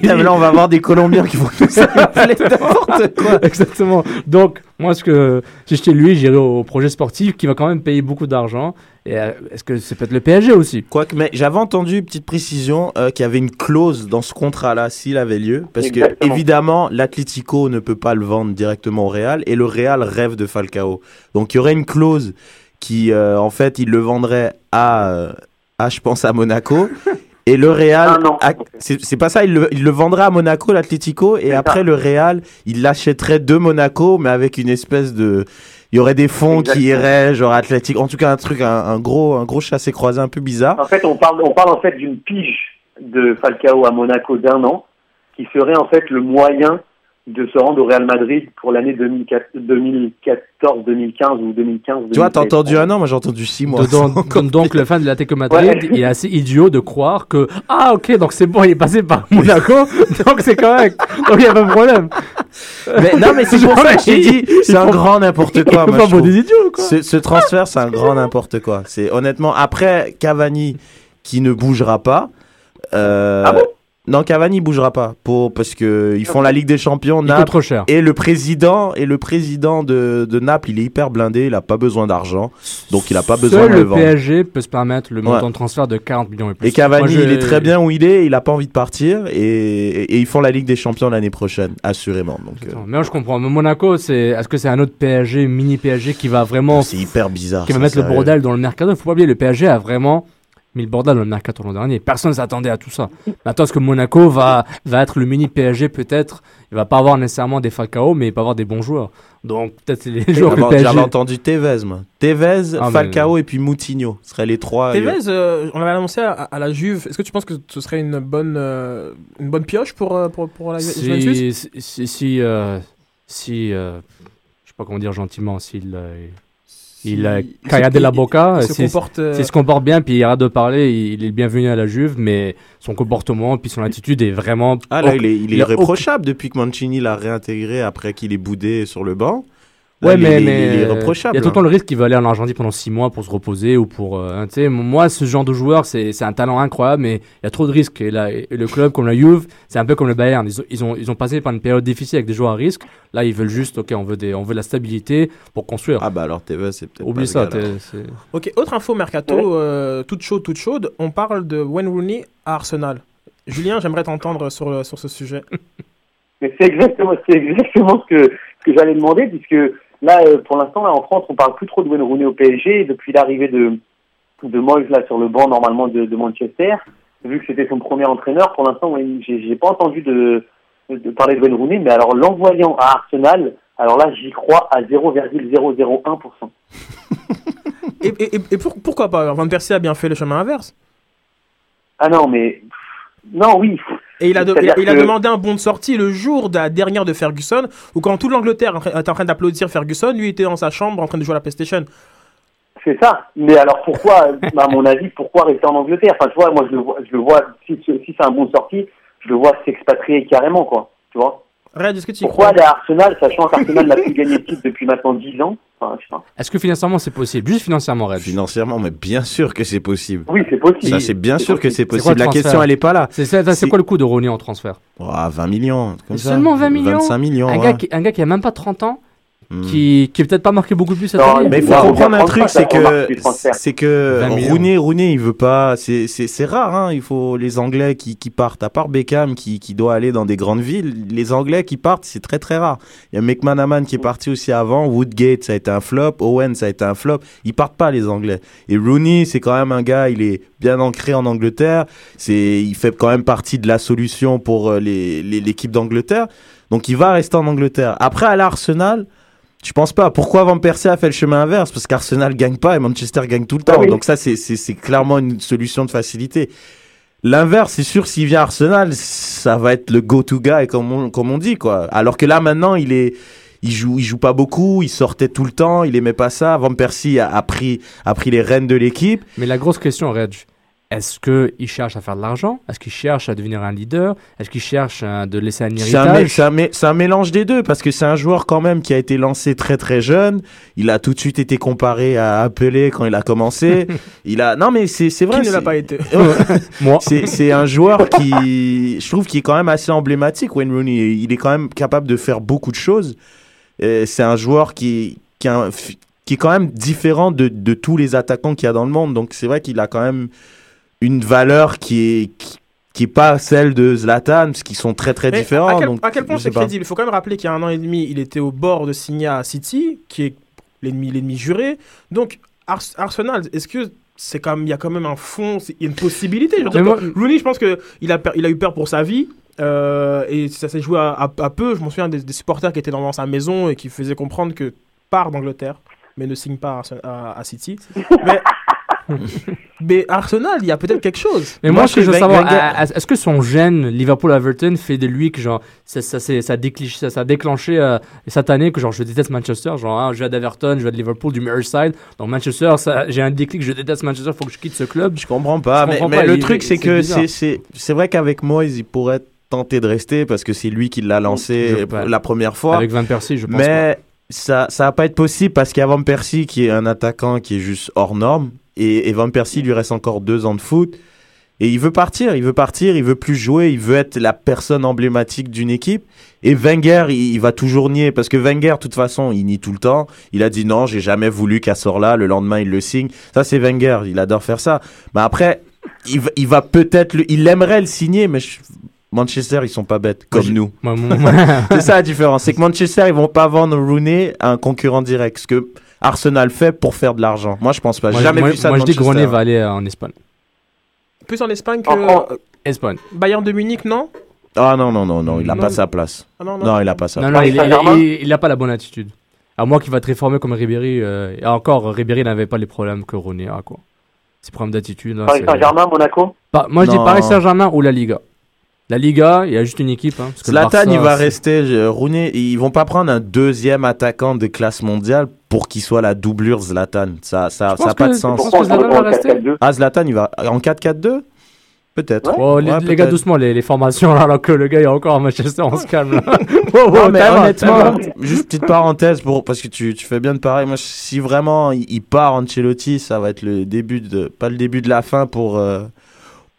Mais là, on va avoir des Colombiens qui vont nous n'importe quoi. Exactement. Donc, moi, ce que, si j'étais lui, j'irais au projet sportif qui va quand même payer beaucoup d'argent. Et euh, est-ce que c'est peut-être le PSG aussi? Quoique, mais j'avais entendu, petite précision, euh, qu'il y avait une clause dans ce contrat-là s'il avait lieu. Parce que, évidemment, l'Atlético ne peut pas le vendre directement au Real et le Real rêve de Falcao. Donc, il y aurait une clause qui, euh, en fait, il le vendrait à, euh, à je pense, à Monaco. Et le Real, Un an. a- c'est pas ça, il le, il le vendrait à Monaco, l'Atlético, et après ça. le Real, il l'achèterait de Monaco, mais avec une espèce de, il y aurait des fonds qui iraient, genre Atlético, en tout cas un truc, un, un gros, un gros chassé-croisé un peu bizarre. En fait, on parle, on parle en fait d'une pige de Falcao à Monaco d'un an, qui serait en fait le moyen de se rendre au Real Madrid pour l'année 2014, 2015 ou 2015. Tu vois, t'as entendu un an, moi j'ai entendu six mois. donc, donc, donc, le fan de l'Atlético Madrid Ouais. il est assez idiot de croire que ah ok donc c'est bon il est passé par Monaco donc c'est correct donc il y a pas de problème. Mais, non, mais c'est pour ça que je t'ai dit, c'est un grand n'importe quoi. Ils moi, font je pas trouve. des idiots quoi. Ce, ce transfert, c'est un grand n'importe quoi. C'est honnêtement après Cavani qui ne bougera pas. euh, Ah bon? Non, Cavani bougera pas pour parce que ils font la Ligue des Champions. Naples trop cher. et le président et le président de, de Naples, il est hyper blindé. Il a pas besoin d'argent, donc il a pas besoin de le le vendre. PSG peut se permettre le Ouais. montant de transfert de 40 millions et plus. Et Cavani, Moi, il est très bien où il est. Il a pas envie de partir et, et, et ils font la Ligue des Champions l'année prochaine, assurément. Donc euh, Mais moi, je comprends. Mais Monaco, c'est est-ce que c'est un autre PSG, mini PSG qui va vraiment c'est hyper bizarre. qui va mettre le bordel dans le mercato? Il faut pas oublier, le PSG a vraiment mis le bordel dans le mercato l'an dernier. Personne ne s'attendait à tout ça. Maintenant, est-ce que Monaco va, va être le mini PSG peut-être? Il va pas avoir nécessairement des Falcao, mais il va avoir des bons joueurs. Donc, peut-être c'est les joueurs J'avais PSG... j'avais entendu Tevez, moi. Tevez, Ah, mais- Falcao et puis Moutinho. Ce seraient les trois. Tevez, euh, on l'avait annoncé à, à la Juve. Est-ce que tu penses que ce serait une bonne, euh, une bonne pioche pour, euh, pour, pour la Juventus Si, si, si, si, euh, si, euh, je sais pas comment dire gentiment, s'il... il a Kaya de la il- Boca, il se euh, S'il se comporte bien, puis il arrête de parler, il, il est bienvenu à la Juve, mais son comportement, puis son attitude est vraiment... Ah là, il est, il est il a aucun- irréprochable depuis que Mancini l'a réintégré après qu'il est boudé sur le banc. Ouais, il, mais, mais. Il y a tout le temps le risque qu'il va aller en Argentine pendant 6 mois pour se reposer ou pour. euh, hein, tu sais, moi, ce genre de joueur, c'est c'est un talent incroyable, mais il y a trop de risques. Et, là, et le club comme la Juve, c'est un peu comme le Bayern. Ils ont, ils, ont, ils ont passé par une période difficile avec des joueurs à risque. Là, ils veulent juste, ok, on veut, des, on veut de la stabilité pour construire. Ah bah alors Tevez, c'est peut-être. Oublie pas ça. le gars, Ok, autre info mercato, euh, toute chaude, toute chaude. On parle de Wayne Rooney à Arsenal. Julien, j'aimerais t'entendre sur, sur ce sujet. C'est exactement, c'est exactement ce que, ce que j'allais demander, puisque là, euh, pour l'instant, là, en France, on parle plus trop de Wayne Rooney au PSG. Et Depuis l'arrivée de, de Moyes, là, sur le banc, normalement, de, de Manchester, vu que c'était son premier entraîneur, pour l'instant, j'ai pas entendu de, de, de parler de Wayne Rooney, mais alors, l'envoyant à Arsenal, alors là, j'y crois à 0,001%. Et, et, et- et pour- pourquoi pas? Van Persie a bien fait le chemin inverse. Ah non, mais, non, oui. Et il a, de- il demandé un bon de sortie le jour de la dernière de Ferguson, où quand toute l'Angleterre était en train d'applaudir Ferguson, lui était dans sa chambre en train de jouer à la PlayStation. C'est ça. Mais alors pourquoi, à mon avis, pourquoi rester en Angleterre? Enfin, tu vois, moi je le vois, je le vois si, si c'est un bon sorti, je le vois s'expatrier carrément, quoi. Tu vois? Red, est-ce que tu y Pourquoi aller à Arsenal, sachant qu'Arsenal n'a plus gagné de titre depuis maintenant 10 ans Enfin. Est-ce que financièrement, c'est possible? Juste financièrement, Red. Financièrement, mais bien sûr que c'est possible. Oui, c'est possible. Ça, c'est bien C'est sûr que c'est C'est quoi possible. le La question, elle est pas là. C'est c'est- c'est C'est- quoi le coût de Rooney en transfert? Oh, 20 millions. Comme ça. Seulement 20 millions 25 millions. un, ouais. gars qui, un gars qui a même pas 30 ans, Hmm. qui, qui est peut-être pas marqué beaucoup plus cette Non, année. Mais il faut comprendre un truc, c'est que c'est que 20 millions. Rooney, Rooney, il veut pas. C'est c'est c'est rare, hein. Il faut les Anglais qui qui partent. À part Beckham qui qui doit aller dans des grandes villes, les Anglais qui partent, c'est très très rare. Il y a McManaman qui est parti aussi avant. Woodgate, ça a été un flop. Owen, ça a été un flop. Ils partent pas les Anglais. Et Rooney, c'est quand même un gars. Il est bien ancré en Angleterre. C'est il fait quand même partie de la solution pour euh, les les- l'équipe d'Angleterre. Donc il va rester en Angleterre. Après à l'Arsenal. Je pense pas? Pourquoi Van Persie a fait le chemin inverse? Parce qu'Arsenal gagne pas et Manchester gagne tout le temps. Ah oui. Donc ça, c'est- c'est c'est clairement une solution de facilité. L'inverse, c'est sûr, s'il vient à Arsenal, ça va être le go-to guy, comme on, comme on dit, quoi. Alors que là, maintenant, il est, il joue, il joue pas beaucoup, il sortait tout le temps, il aimait pas ça. Van Persie a, a pris, a pris les rênes de l'équipe. Mais la grosse question, Reg, est-ce qu'il cherche à faire de l'argent? Est-ce qu'il cherche à devenir un leader? Est-ce qu'il cherche euh, de laisser un héritage? c'est un mélange des deux parce que c'est un joueur quand même qui a été lancé très très jeune. Il a tout de suite été comparé à Appelé quand il a commencé. il a non mais c'est c'est vrai. Qui ne l'a pas été? Moi, C'est c'est un joueur qui, je trouve, qui est quand même assez emblématique. Wayne Rooney, il est quand même capable de faire beaucoup de choses. C'est un joueur qui, a qui est quand même différent de, de tous les attaquants qu'il y a dans le monde. Donc c'est vrai qu'il a quand même une valeur qui est qui, qui est pas celle de Zlatan, parce qu'ils sont très très Mais différents. À quel, donc, à quel point c'est crédible? Il faut quand même rappeler qu'il y a un an et demi, il était au bord de signer à City, qui est l'ennemi, l'ennemi juré. Donc Ars- Arsenal, est-ce que c'est même, il y a quand même un fond, il y a une possibilité? Dire moi- Rooney, je pense que il a, il a eu peur pour sa vie. euh, et ça s'est joué à, à- à peu. Je m'en souviens des, des supporters qui étaient dans sa maison et qui faisaient comprendre que part d'Angleterre, mais ne signe pas à- à City. mais, mais Arsenal, il y a peut-être quelque chose. Mais Moi, moi, ce que je veux savoir, est-ce que son gène Liverpool-Everton fait de lui que genre ça, ça, c'est- ça, a déclenché, ça, ça a déclenché euh, cette année que genre je déteste Manchester, genre ah, je vais à Everton, je vais à Liverpool, du Merseyside, donc Manchester, j'ai un déclic, je déteste Manchester, faut que je quitte ce club. Je comprends pas. Je mais comprends mais pas, le il- truc, c'est que c'est c'est c'est vrai qu'avec Moyes, il pourrait tenter de rester parce que c'est lui qui l'a lancé la première fois. Avec Van Persie, je pense. Mais ça, ça va pas être possible parce qu'il y a Van Persie qui est un attaquant qui est juste hors norme. Et, et Van Persie lui reste encore deux ans de foot. Et il veut partir, il veut partir, il veut plus jouer, il veut être la personne emblématique d'une équipe. Et Wenger, il, il va toujours nier parce que Wenger, de toute façon, il nie tout le temps. Il a dit non, j'ai jamais voulu qu'à là. Le lendemain, il le signe. Ça, c'est Wenger, il adore faire ça. Mais après, il, va- il va peut-être, il aimerait le signer, mais je- Manchester, ils sont pas bêtes comme nous. C'est ça la différence. C'est que Manchester, ils vont pas vendre Rooney à un concurrent direct. Ce que Arsenal fait pour faire de l'argent. Moi, je pense pas. J'ai moi, jamais moi- vu ça moi, de je dis. Rooney va aller euh, en Espagne. Plus en Espagne que Espagne. Bayern de Munich, non? Ah non, non, non, non. Il a Non. pas sa place. Ah non, Non, il a pas sa Non, place. non, il, il, Saint-Germain? il, il a pas la bonne attitude. À moins qu'il va être réformé comme Ribéry. euh, et encore, Ribéry n'avait pas les problèmes que Rooney a, quoi. Ses problèmes d'attitude. là, Paris Saint-Germain, Monaco? Pas- moi, je dis Non. Paris Saint-Germain ou la Liga. La Liga, il y a juste une équipe. Hein, parce que le Zlatan, Barça, il va rester. je- Rooney, ils vont pas prendre un deuxième attaquant de classe mondiale pour qu'il soit la doublure Zlatan. Ça, ça, Je ça pas que- de sens. que Zlatan on va joue en rester 4-4-2 Ah, Zlatan, il va en 4-4-2 Peut-être. Oh, les, Ouais, les gars, doucement, les, les formations, là, alors que le gars est encore à Manchester, on se calme. Là. Wow, wow, Non, mais out, honnêtement, out. juste petite parenthèse pour parce que tu, tu fais bien de pareil. Moi, si vraiment il, il part Ancelotti, ça va être le début de pas le début de la fin pour euh,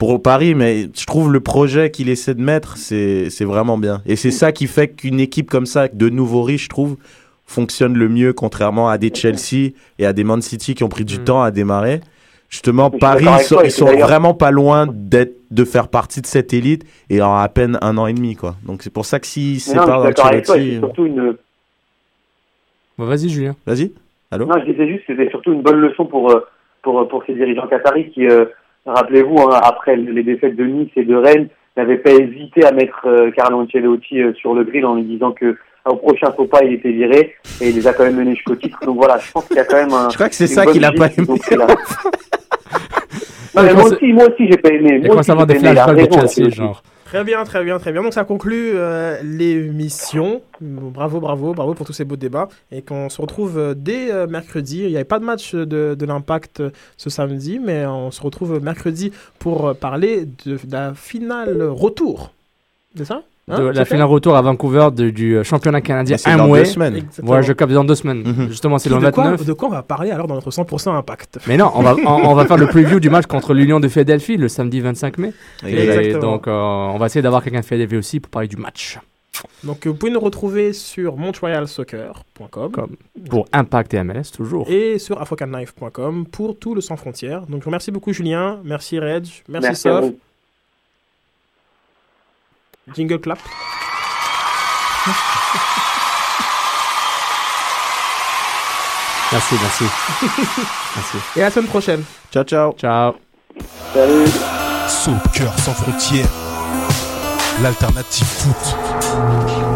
pour Paris, mais je trouve le projet qu'il essaie de mettre, c'est c'est vraiment bien. Et c'est ça qui fait qu'une équipe comme ça, de nouveaux riches, je trouve, fonctionne le mieux, contrairement à des Chelsea et à des Man City qui ont pris du Mm. temps à démarrer. Justement, Je Paris, sont, toi, ils c'est sont vraiment pas loin d'être de faire partie de cette élite et en à peine un an et demi, quoi. Donc c'est pour ça que s'ils Mais se Non, je séparent suis d'accord avec toi. d'Ancelotti, C'est surtout une. Bon, Vas-y, Julien. Vas-y. Allô? Non, je disais juste que c'était surtout une bonne leçon pour, euh, pour, pour ces dirigeants qataris qui, euh, rappelez-vous, hein, après les défaites de Nice et de Rennes, n'avaient pas hésité à mettre euh, Carlo Ancelotti euh, sur le grill en lui disant que euh, au prochain faux pas, il était viré et il les a quand même menés jusqu'au titre. Donc voilà, je pense qu'il y a quand même un. Je crois que c'est ça qu'il a pas aimé. donc c'est là. Non, mais moi aussi, moi aussi, j'ai pas aimé. Moi aussi, j'ai pas aimé. Il a flashbacks de Chelsea, genre. Très bien, très bien, très bien. Donc ça conclut euh, l'émission. Bravo, bravo, bravo pour tous ces beaux débats. Et qu'on se retrouve euh, dès euh, mercredi. Il n'y avait pas de match de, l'impact ce samedi, mais on se retrouve mercredi pour parler de, de la finale retour. C'est ça? Hein, De la finale retour à Vancouver de- du euh, championnat canadien c'est dans deux semaines. Exactement. Voilà, je capte dans deux semaines. Justement, c'est Qui- le de, quoi, 29. de quoi on va parler alors dans notre 100% impact? Mais non, on va, on, on va faire le preview du match contre l'Union de Philadelphie le samedi 25 mai. Et Exactement. donc, euh, on va essayer d'avoir quelqu'un de Philadelphie aussi pour parler du match. Donc vous pouvez nous retrouver sur montrealsoccer.com Comme pour Impact et MLS, toujours. et sur africanknife.com pour tout le sans frontières. Donc je vous remercie beaucoup Julien, merci Reg, merci, à Sof. vous. Jingle clap. Merci, merci. merci. Et à la semaine prochaine. Ciao, ciao. Ciao. Salut. Soccer sans frontières, l'alternative foot.